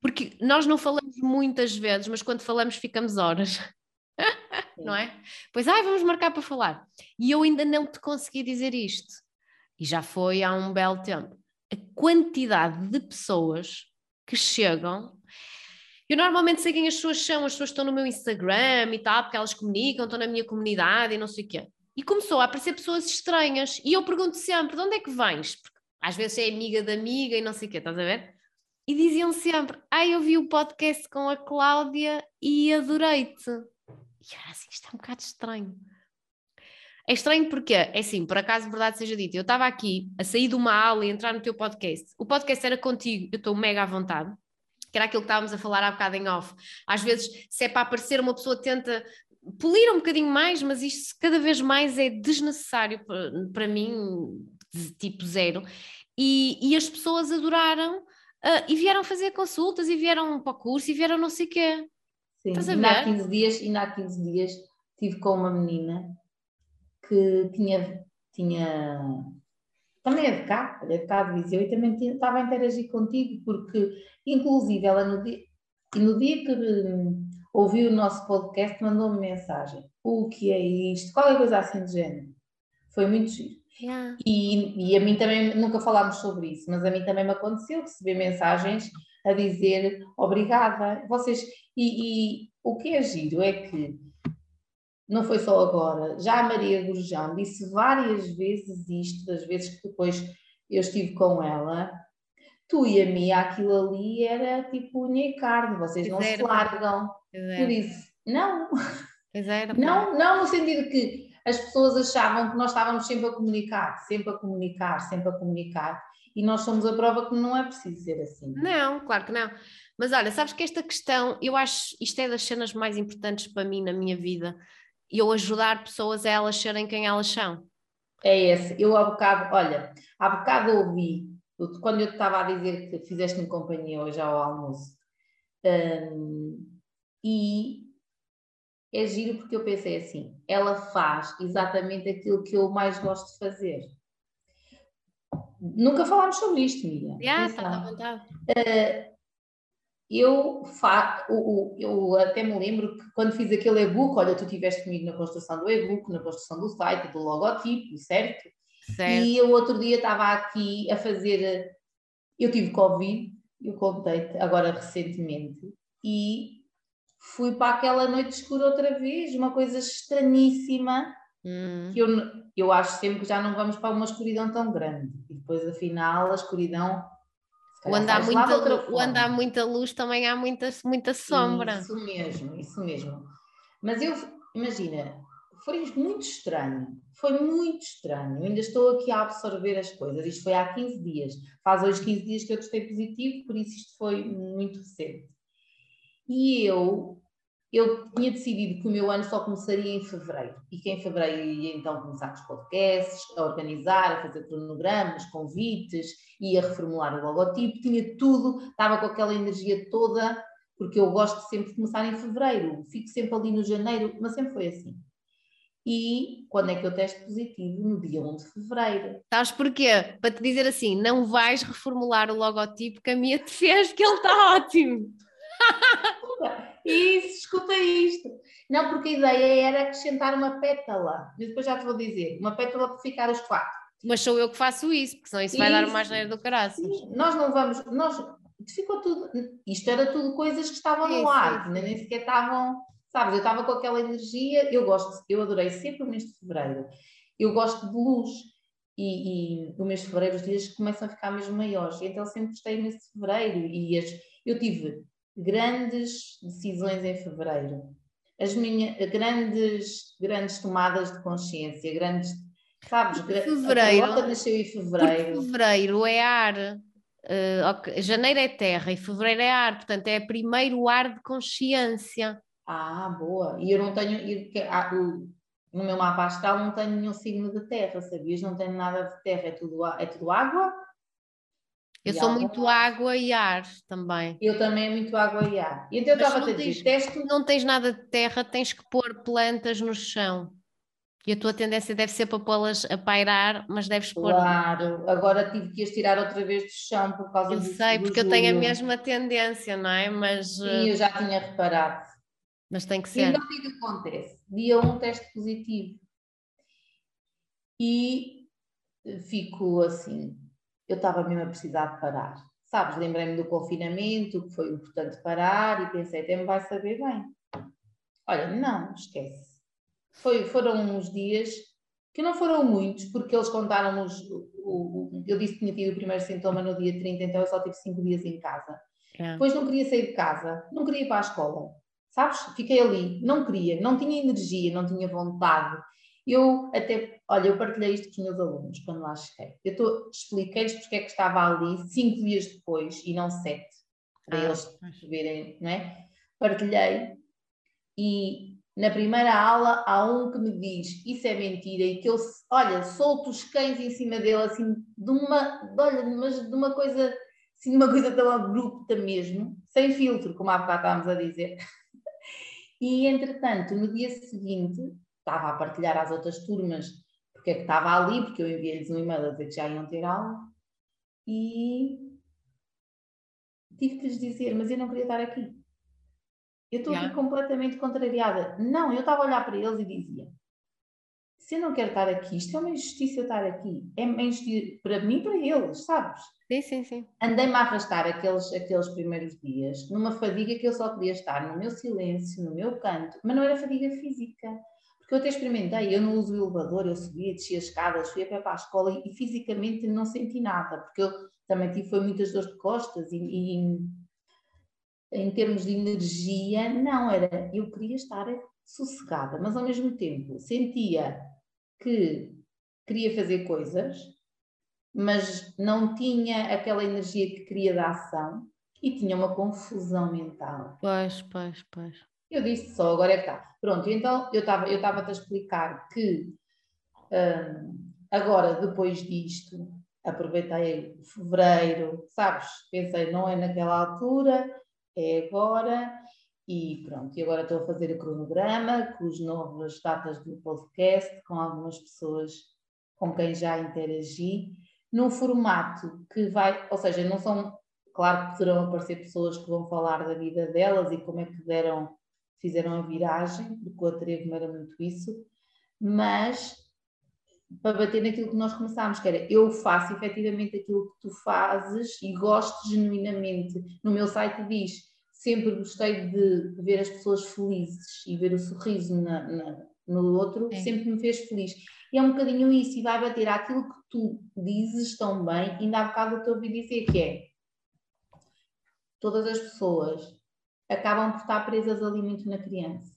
Porque nós não falamos muitas vezes, mas quando falamos ficamos horas. não é? Pois, ai, vamos marcar para falar. E eu ainda não te consegui dizer isto. E já foi há um belo tempo. A quantidade de pessoas que chegam. Eu normalmente sei quem as pessoas são, as pessoas estão no meu Instagram e tal, porque elas comunicam, estão na minha comunidade e não sei o quê. E começou a aparecer pessoas estranhas. E eu pergunto sempre: de onde é que vens? Porque às vezes é amiga da amiga e não sei o quê, estás a ver? E diziam sempre: Ah, eu vi o podcast com a Cláudia e adorei-te. E era assim: isto é um bocado estranho. É estranho porque, é assim, por acaso, verdade seja dita, eu estava aqui a sair de uma aula e entrar no teu podcast. O podcast era contigo, eu estou mega à vontade, que era aquilo que estávamos a falar há bocado em off. Às vezes, se é para aparecer, uma pessoa tenta polir um bocadinho mais, mas isto cada vez mais é desnecessário para, para mim, de tipo zero. E, e as pessoas adoraram uh, e vieram fazer consultas e vieram para o curso e vieram não sei o quê. Sim, Estás a ver? há 15 dias, ainda há 15 dias estive com uma menina que tinha, tinha também é de cá, é de cá de Viseu, e também tinha, estava a interagir contigo, porque, inclusive, ela no dia, no dia que ouviu o nosso podcast, mandou-me mensagem: o que é isto? Qualquer coisa assim de género. Foi muito giro. Yeah. E, e a mim também, nunca falámos sobre isso, mas a mim também me aconteceu receber mensagens a dizer obrigada. Vocês, e, e o que é giro é que não foi só agora, já a Maria Gurjão disse várias vezes isto, das vezes que depois eu estive com ela, tu e a Mia, aquilo ali era tipo unha e carne, vocês não se largam. Por isso, não. não, não no sentido que as pessoas achavam que nós estávamos sempre a comunicar, sempre a comunicar, sempre a comunicar, e nós somos a prova que não é preciso ser assim. Não, claro que não. Mas olha, sabes que esta questão, eu acho, isto é das cenas mais importantes para mim na minha vida, e eu ajudar pessoas a elas serem quem elas são. É esse. Eu há bocado, olha, há bocado ouvi, quando eu estava a dizer que fizeste-me companhia hoje ao almoço, um, e é giro porque eu pensei assim, ela faz exatamente aquilo que eu mais gosto de fazer. Nunca falámos sobre isto, Miriam. Yeah, está à vontade. Uh, eu, fa eu, eu até me lembro que quando fiz aquele e-book, olha, tu estiveste comigo na construção do e-book, na construção do site, do logotipo, certo? Certo. E eu outro dia estava aqui a fazer, eu tive Covid, eu contei agora recentemente, e fui para aquela noite escura outra vez, uma coisa estranhíssima, hum. que eu, eu acho sempre que já não vamos para uma escuridão tão grande. E depois, afinal, a escuridão onde há, muita, onde há muita luz também há muita, muita sombra. Isso mesmo, isso mesmo. Mas eu, imagina, foi muito estranho, foi muito estranho. Ainda estou aqui a absorver as coisas. Isto foi há 15 dias. Faz hoje 15 dias que eu testei positivo, por isso isto foi muito recente. E eu eu tinha decidido que o meu ano só começaria em fevereiro e que em fevereiro ia então começar com os podcasts, a organizar, a fazer cronogramas, convites, ia reformular o logotipo, tinha tudo, estava com aquela energia toda, porque eu gosto sempre de começar em fevereiro, fico sempre ali no janeiro, mas sempre foi assim. E quando é que eu testo positivo? No dia 1 de fevereiro. Sabes porquê? Para te dizer assim, não vais reformular o logotipo que a minha te fez, que ele está ótimo. isso, escuta isto. Não, porque a ideia era acrescentar uma pétala. E depois já te vou dizer, uma pétala para ficar os quatro. Mas sou eu que faço isso, porque senão isso, isso vai dar uma asneira do caraças. Nós não vamos, nós, ficou tudo, isto era tudo coisas que estavam no ar, nem sequer estavam, sabes, eu estava com aquela energia, eu gosto, eu adorei sempre o mês de fevereiro, eu gosto de luz, e, e o mês de fevereiro os dias começam a ficar mesmo maiores, então sempre gostei mês de fevereiro, e as, eu tive grandes decisões em fevereiro, as minhas grandes, grandes tomadas de consciência, grandes Sabes, fevereiro, a nasceu em fevereiro. Fevereiro é ar, uh, janeiro é terra e fevereiro é ar, portanto é primeiro ar de consciência. Ah, boa. E eu não tenho, eu, ah, no meu mapa astral não tenho nenhum signo de terra, sabias? Não tenho nada de terra, é tudo, é tudo água. Eu sou água. muito água e ar também. Eu também é muito água e ar. E então eu estava a dizer, testo... não tens nada de terra, tens que pôr plantas no chão. E a tua tendência deve ser para pô-las a pairar, mas deves pôr. Claro, agora tive que as tirar outra vez do chão por causa eu do Eu sei, porque julho. eu tenho a mesma tendência, não é? Mas. Sim, eu já tinha reparado. Mas tem que ser. E então o que é que acontece? Dia 1, um, teste positivo. E fico assim. Eu estava mesmo a precisar de parar. Sabes, lembrei-me do confinamento, que foi importante parar, e pensei, até me vai saber bem. Olha, não, esquece foi, foram uns dias que não foram muitos, porque eles contaram-nos. Eu disse que tinha tido o primeiro sintoma no dia 30, então eu só tive cinco dias em casa. É. Depois não queria sair de casa, não queria ir para a escola, sabes? Fiquei ali, não queria, não tinha energia, não tinha vontade. Eu até, olha, eu partilhei isto com os meus alunos quando lá cheguei. Eu expliquei-lhes porque é que estava ali cinco dias depois e não sete, para ah, eles verem, não é? Partilhei e na primeira aula há um que me diz isso é mentira e que eu, olha, solto os cães em cima dele assim de uma, olha, mas de uma coisa, assim, de uma coisa tão abrupta mesmo, sem filtro, como há bocado estávamos a dizer. E entretanto, no dia seguinte, estava a partilhar às outras turmas porque é que estava ali, porque eu enviei-lhes um e-mail a dizer que já iam ter aula e tive que lhes dizer, mas eu não queria estar aqui. Eu estou yeah. aqui completamente contrariada. Não, eu estava a olhar para eles e dizia: se eu não quero estar aqui, isto é uma injustiça estar aqui. É uma injustiça para mim e para eles, sabes? Sim, sim, sim. Andei-me a arrastar aqueles, aqueles primeiros dias numa fadiga que eu só podia estar no meu silêncio, no meu canto, mas não era fadiga física. Porque eu até experimentei, eu não uso o elevador, eu subia, descia as escadas, fui a pé para a escola e, e fisicamente não senti nada, porque eu também tive foi muitas dores de costas e, e em termos de energia, não era. Eu queria estar sossegada, mas ao mesmo tempo sentia que queria fazer coisas, mas não tinha aquela energia que queria da ação e tinha uma confusão mental. Pois, pois, pois. Eu disse só, agora é que está. Pronto, então eu estava eu estava a explicar que hum, agora, depois disto, aproveitei fevereiro, sabes? Pensei, não é naquela altura, é agora, e pronto, e agora estou a fazer o cronograma com as novas datas do podcast, com algumas pessoas com quem já interagi, num formato que vai, ou seja, não são, claro que poderão aparecer pessoas que vão falar da vida delas e como é que deram, fizeram a viragem, porque o Atrevo era muito isso, mas para bater naquilo que nós começámos, que era eu faço efetivamente aquilo que tu fazes e gosto genuinamente. No meu site diz sempre gostei de ver as pessoas felizes e ver o sorriso na, na, no outro, é. sempre me fez feliz. E é um bocadinho isso, e vai bater aquilo que tu dizes tão bem, ainda há bocado eu te ouvi dizer que é todas as pessoas acabam por estar presas ali muito na criança.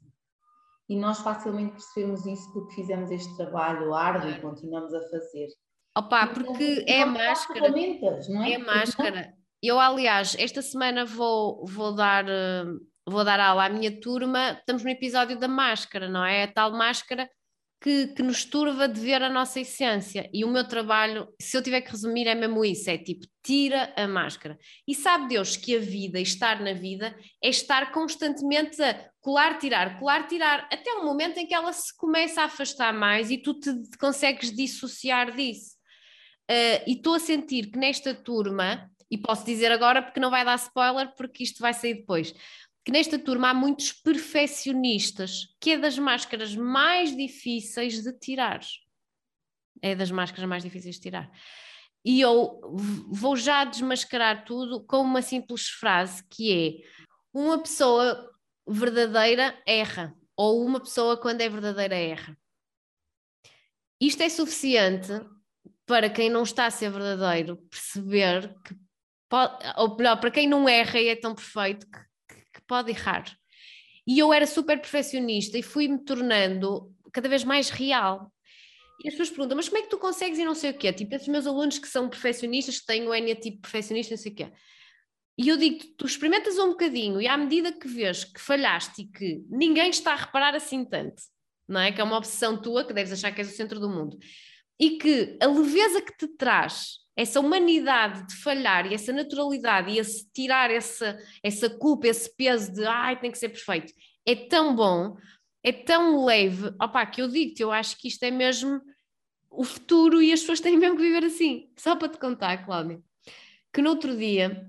E nós facilmente percebemos isso porque fizemos este trabalho árduo e continuamos a fazer. Opa, porque então, é máscara. Não é? é máscara. Eu, aliás, esta semana vou, vou dar. Eh, vou dar aula à minha turma, estamos no episódio da máscara, não é? A tal máscara que, que, nos turva de ver a nossa essência. E o meu trabalho, se eu tiver que resumir, é mesmo isso: é tipo, tira a máscara. E sabe Deus que a vida, estar na vida, é estar constantemente a colar, tirar, colar, tirar, até o momento em que ela se começa a afastar mais e tu te consegues dissociar disso. Uh, e estou a sentir que nesta turma e posso dizer agora porque não vai dar spoiler, porque isto vai sair depois. que nesta turma há muitos perfeccionistas, que é das máscaras mais difíceis de tirar. É das máscaras mais difíceis de tirar. E eu vou já desmascarar tudo com uma simples frase que é: uma pessoa verdadeira erra, ou uma pessoa quando é verdadeira erra. Isto é suficiente para quem não está a ser verdadeiro perceber que pode, ou melhor, para quem não erra e é tão perfeito que, que, pode errar. E eu era super perfeccionista e fui-me tornando cada vez mais real. E as pessoas perguntam, mas como é que tu consegues e não sei o quê? Tipo, esses meus alunos que são perfeccionistas, que têm o N tipo perfeccionista, não sei o quê. E eu digo, tu experimentas um bocadinho e à medida que vês que falhaste e que ninguém está a reparar assim tanto, não é? Que é uma obsessão tua, que deves achar que és o centro do mundo. E que a leveza que te traz essa humanidade de falhar e essa naturalidade e esse tirar essa, essa culpa, esse peso de ai, tem que ser perfeito, é tão bom, é tão leve, opá, que eu digo-te, eu acho que isto é mesmo o futuro e as pessoas têm mesmo que viver assim. Só para te contar, Cláudia, que no outro dia,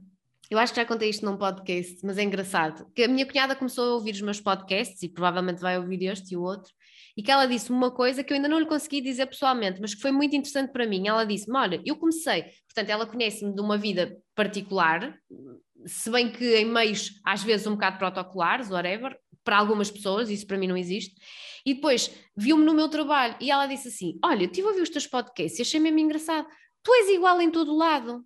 eu acho que já contei isto num podcast, mas é engraçado, que a minha cunhada começou a ouvir os meus podcasts e provavelmente vai ouvir este e o outro, e que ela disse uma coisa que eu ainda não lhe consegui dizer pessoalmente, mas que foi muito interessante para mim. Ela disse-me: Olha, eu comecei, portanto, ela conhece-me de uma vida particular, se bem que em meios às vezes um bocado protocolares, whatever, para algumas pessoas, isso para mim não existe. E depois viu-me no meu trabalho e ela disse assim: Olha, eu estive a ouvir os teus podcasts e achei mesmo engraçado. Tu és igual em todo lado.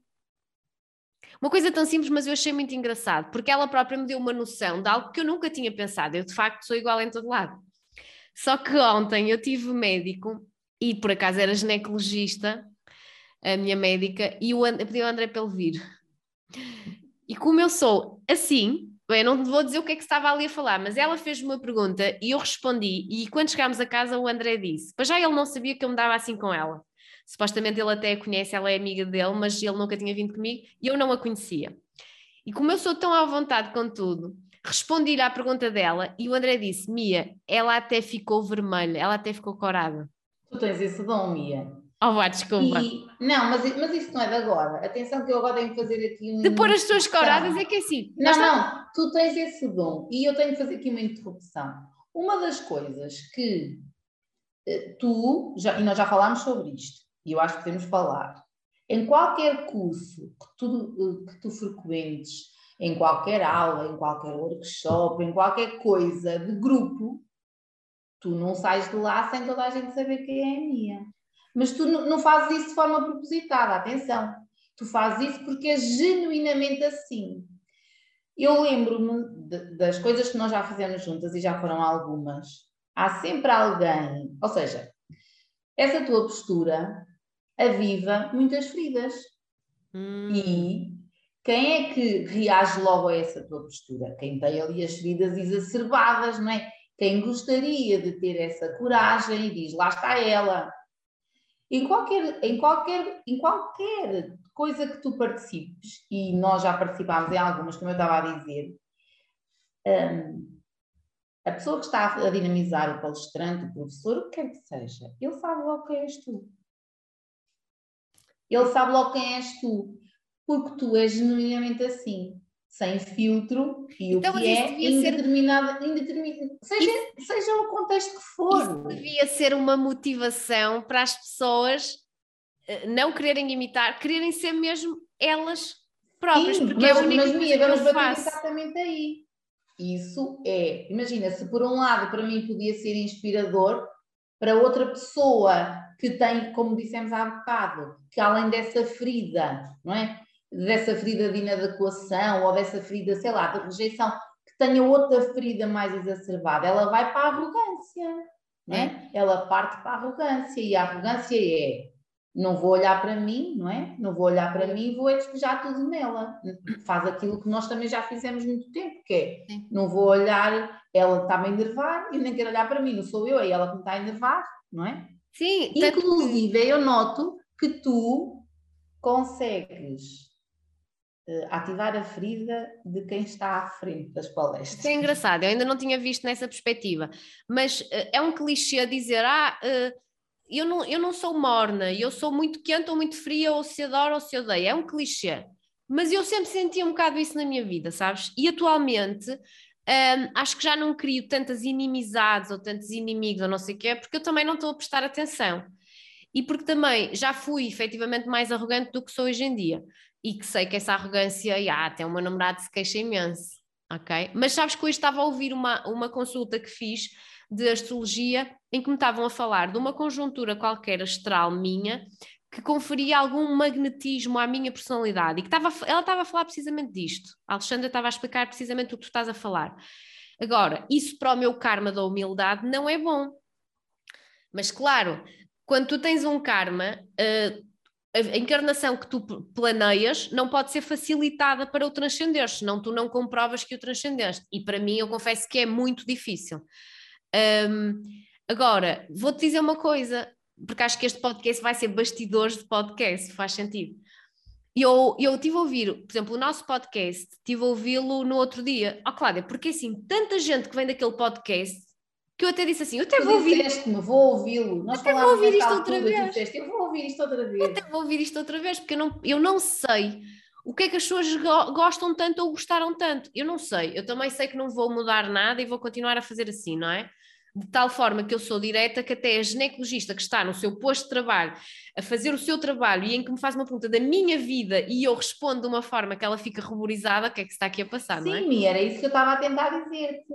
Uma coisa tão simples, mas eu achei muito engraçado, porque ela própria me deu uma noção de algo que eu nunca tinha pensado. Eu, de facto, sou igual em todo lado. Só que ontem eu tive médico e por acaso era ginecologista, a minha médica, e eu pedi ao André para ele vir. E como eu sou assim, bem, não vou dizer o que é que estava ali a falar, mas ela fez-me uma pergunta e eu respondi. E quando chegámos a casa, o André disse: Para já ele não sabia que eu me dava assim com ela. Supostamente ele até a conhece, ela é amiga dele, mas ele nunca tinha vindo comigo e eu não a conhecia. E como eu sou tão à vontade com tudo, Respondi-lhe à pergunta dela e o André disse: Mia, ela até ficou vermelha, ela até ficou corada. Tu tens esse dom, Mia. Oh, vá, desculpa. E, não, mas, mas isso não é de agora. Atenção que eu agora tenho que fazer aqui um. De pôr as tuas coradas é que é assim. Não, não, tu tens esse dom e eu tenho que fazer aqui uma interrupção. Uma das coisas que eh, tu, já, e nós já falámos sobre isto, e eu acho que podemos falar, em qualquer curso que tu, eh, que tu frequentes, em qualquer aula, em qualquer workshop, em qualquer coisa de grupo, tu não sais de lá sem toda a gente saber quem é a minha. Mas tu não fazes isso de forma propositada, atenção. Tu fazes isso porque é genuinamente assim. Eu lembro-me das coisas que nós já fizemos juntas e já foram algumas. Há sempre alguém, ou seja, essa tua postura aviva muitas feridas. Hum. E quem é que reage logo a essa tua postura? Quem tem ali as feridas exacerbadas, não é? Quem gostaria de ter essa coragem e diz, lá está ela. Em qualquer, em qualquer, em qualquer coisa que tu participes, e nós já participámos em algumas, como eu estava a dizer, um, a pessoa que está a dinamizar o palestrante, o professor, o que quer que seja, ele sabe logo quem és tu. Ele sabe logo quem és tu porque tu és genuinamente assim, sem filtro e então, o que é indeterminado, ser... indeterminado seja, isso... seja o contexto que for. Isso devia ser uma motivação para as pessoas eh, não quererem imitar, quererem ser mesmo elas próprias, Sim, porque mas, é a única mas, Mia, vamos bater exatamente aí. Isso é, imagina, se por um lado para mim podia ser inspirador, para outra pessoa que tem, como dissemos há bocado, que além dessa ferida, não é? Dessa ferida de inadequação ou dessa ferida, sei lá, de rejeição, que tenha outra ferida mais exacerbada, ela vai para a arrogância, né? Ela parte para a arrogância e a arrogância é não vou olhar para mim, não é? Não vou olhar para mim e vou despejar tudo nela. Faz aquilo que nós também já fizemos muito tempo, que é não vou olhar, ela está-me a enervar e nem quero olhar para mim, não sou eu, é ela que me está a enervar, não é? Sim. Inclusive, eu noto que tu consegues ativar a ferida de quem está à frente das palestras. Isso é engraçado, eu ainda não tinha visto nessa perspectiva, mas uh, é um clichê dizer, ah, uh, eu, não, eu não sou morna, eu sou muito quente ou muito fria, ou se adoro ou se odeia, é um clichê. Mas eu sempre senti um bocado isso na minha vida, sabes? E atualmente um, acho que já não crio tantas inimizades ou tantos inimigos ou não sei o quê, porque eu também não estou a prestar atenção. E porque também já fui efetivamente mais arrogante do que sou hoje em dia. E que sei que essa arrogância, ah, o meu namorado se queixa imenso, ok? Mas sabes que hoje estava a ouvir uma, uma consulta que fiz de astrologia em que me estavam a falar de uma conjuntura qualquer astral minha que conferia algum magnetismo à minha personalidade e que estava, ela estava a falar precisamente disto. A Alexandra estava a explicar precisamente o que tu estás a falar. Agora, isso para o meu karma da humildade não é bom. Mas claro, quando tu tens um karma, uh, a encarnação que tu planeias não pode ser facilitada para o transcender, senão tu não comprovas que o transcendeste. E para mim, eu confesso que é muito difícil. Um, agora, vou-te dizer uma coisa: porque acho que este podcast vai ser bastidores de podcast, faz sentido. Eu, eu tive a ouvir, por exemplo, o nosso podcast, tive a ouvi-lo no outro dia. Ó, oh, Cláudia, porque assim, tanta gente que vem daquele podcast que eu até disse assim, eu até tu vou ouvir. me vou ouvi-lo. Nós até vou ouvir isto outra vez. Disseste, eu vou ouvir isto outra vez. Eu até vou ouvir isto outra vez, porque eu não, eu não sei o que é que as pessoas go gostam tanto ou gostaram tanto. Eu não sei. Eu também sei que não vou mudar nada e vou continuar a fazer assim, não é? de tal forma que eu sou direta que até a ginecologista que está no seu posto de trabalho a fazer o seu trabalho e em que me faz uma pergunta da minha vida e eu respondo de uma forma que ela fica ruborizada, o que é que está aqui a passar, Sim, não é? Sim, era isso que eu estava a tentar dizer-te.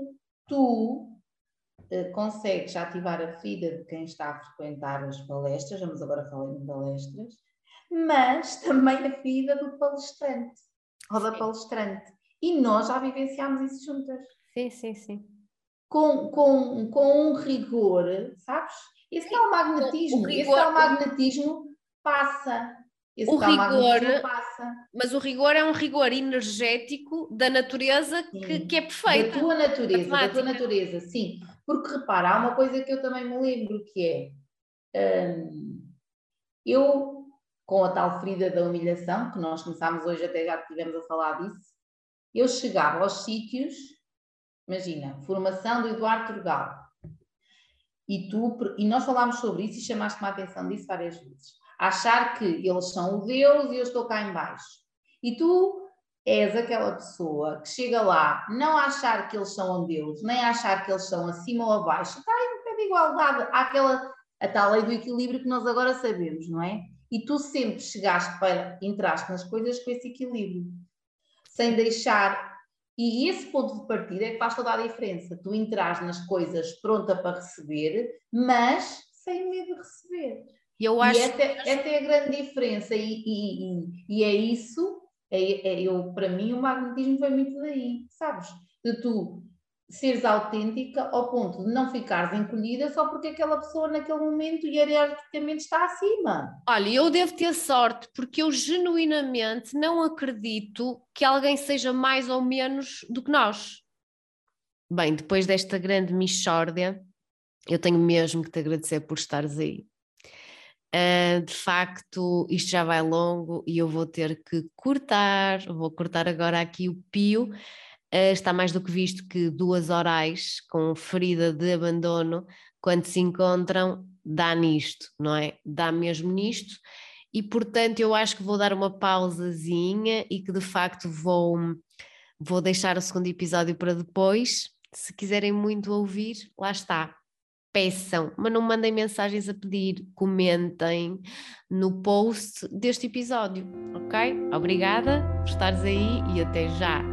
Tu consegues ativar a vida de quem está a frequentar as palestras, vamos agora falar em palestras, mas também a vida do palestrante, ou da palestrante. E nós já vivenciámos isso juntas. Sim, sim, sim com, com, com um rigor, sabes? Esse tal magnetismo, rigor, esse tal magnetismo passa. Esse o rigor, passa. Mas o rigor é um rigor energético da natureza que, que, é perfeito. Da tua natureza, da tua natureza, sim. Porque repara, há uma coisa que eu também me lembro que é hum, eu, com a tal ferida da humilhação, que nós começámos hoje, até já estivemos a falar disso, eu chegava aos sítios Imagina, formação do Eduardo Turgal. E, tu, e nós falámos sobre isso e chamaste-me a atenção disso várias vezes. Achar que eles são o Deus e eu estou cá embaixo. E tu és aquela pessoa que chega lá, não achar que eles são um Deus, nem achar que eles são acima ou abaixo, está em pé de igualdade. Há aquela, a tal lei do equilíbrio que nós agora sabemos, não é? E tu sempre chegaste para, entraste nas coisas com esse equilíbrio, sem deixar e esse ponto de partida é que faz toda a diferença. Tu entras nas coisas pronta para receber, mas sem medo de receber. Eu acho... E essa, essa é a grande diferença. E, e, e é isso, é, é, eu, para mim, o magnetismo foi muito daí, sabes? De tu seres autêntica ao ponto de não ficares encolhida só porque aquela pessoa naquele momento hierarquicamente está acima. Olha, eu devo ter sorte porque eu genuinamente não acredito que alguém seja mais ou menos do que nós. Bem, depois desta grande mixórdia, eu tenho mesmo que te agradecer por estares aí. Uh, de facto, isto já vai longo e eu vou ter que cortar, vou cortar agora aqui o pio eh, está mais do que visto que duas orais com ferida de abandono, quando se encontram, dá nisto, não é? Dá mesmo nisto. E portanto, eu acho que vou dar uma pausazinha e que de facto vou, vou deixar o segundo episódio para depois. Se quiserem muito ouvir, lá está. Peçam, mas não mandem mensagens a pedir, comentem no post deste episódio, ok? Obrigada por estares aí e até já!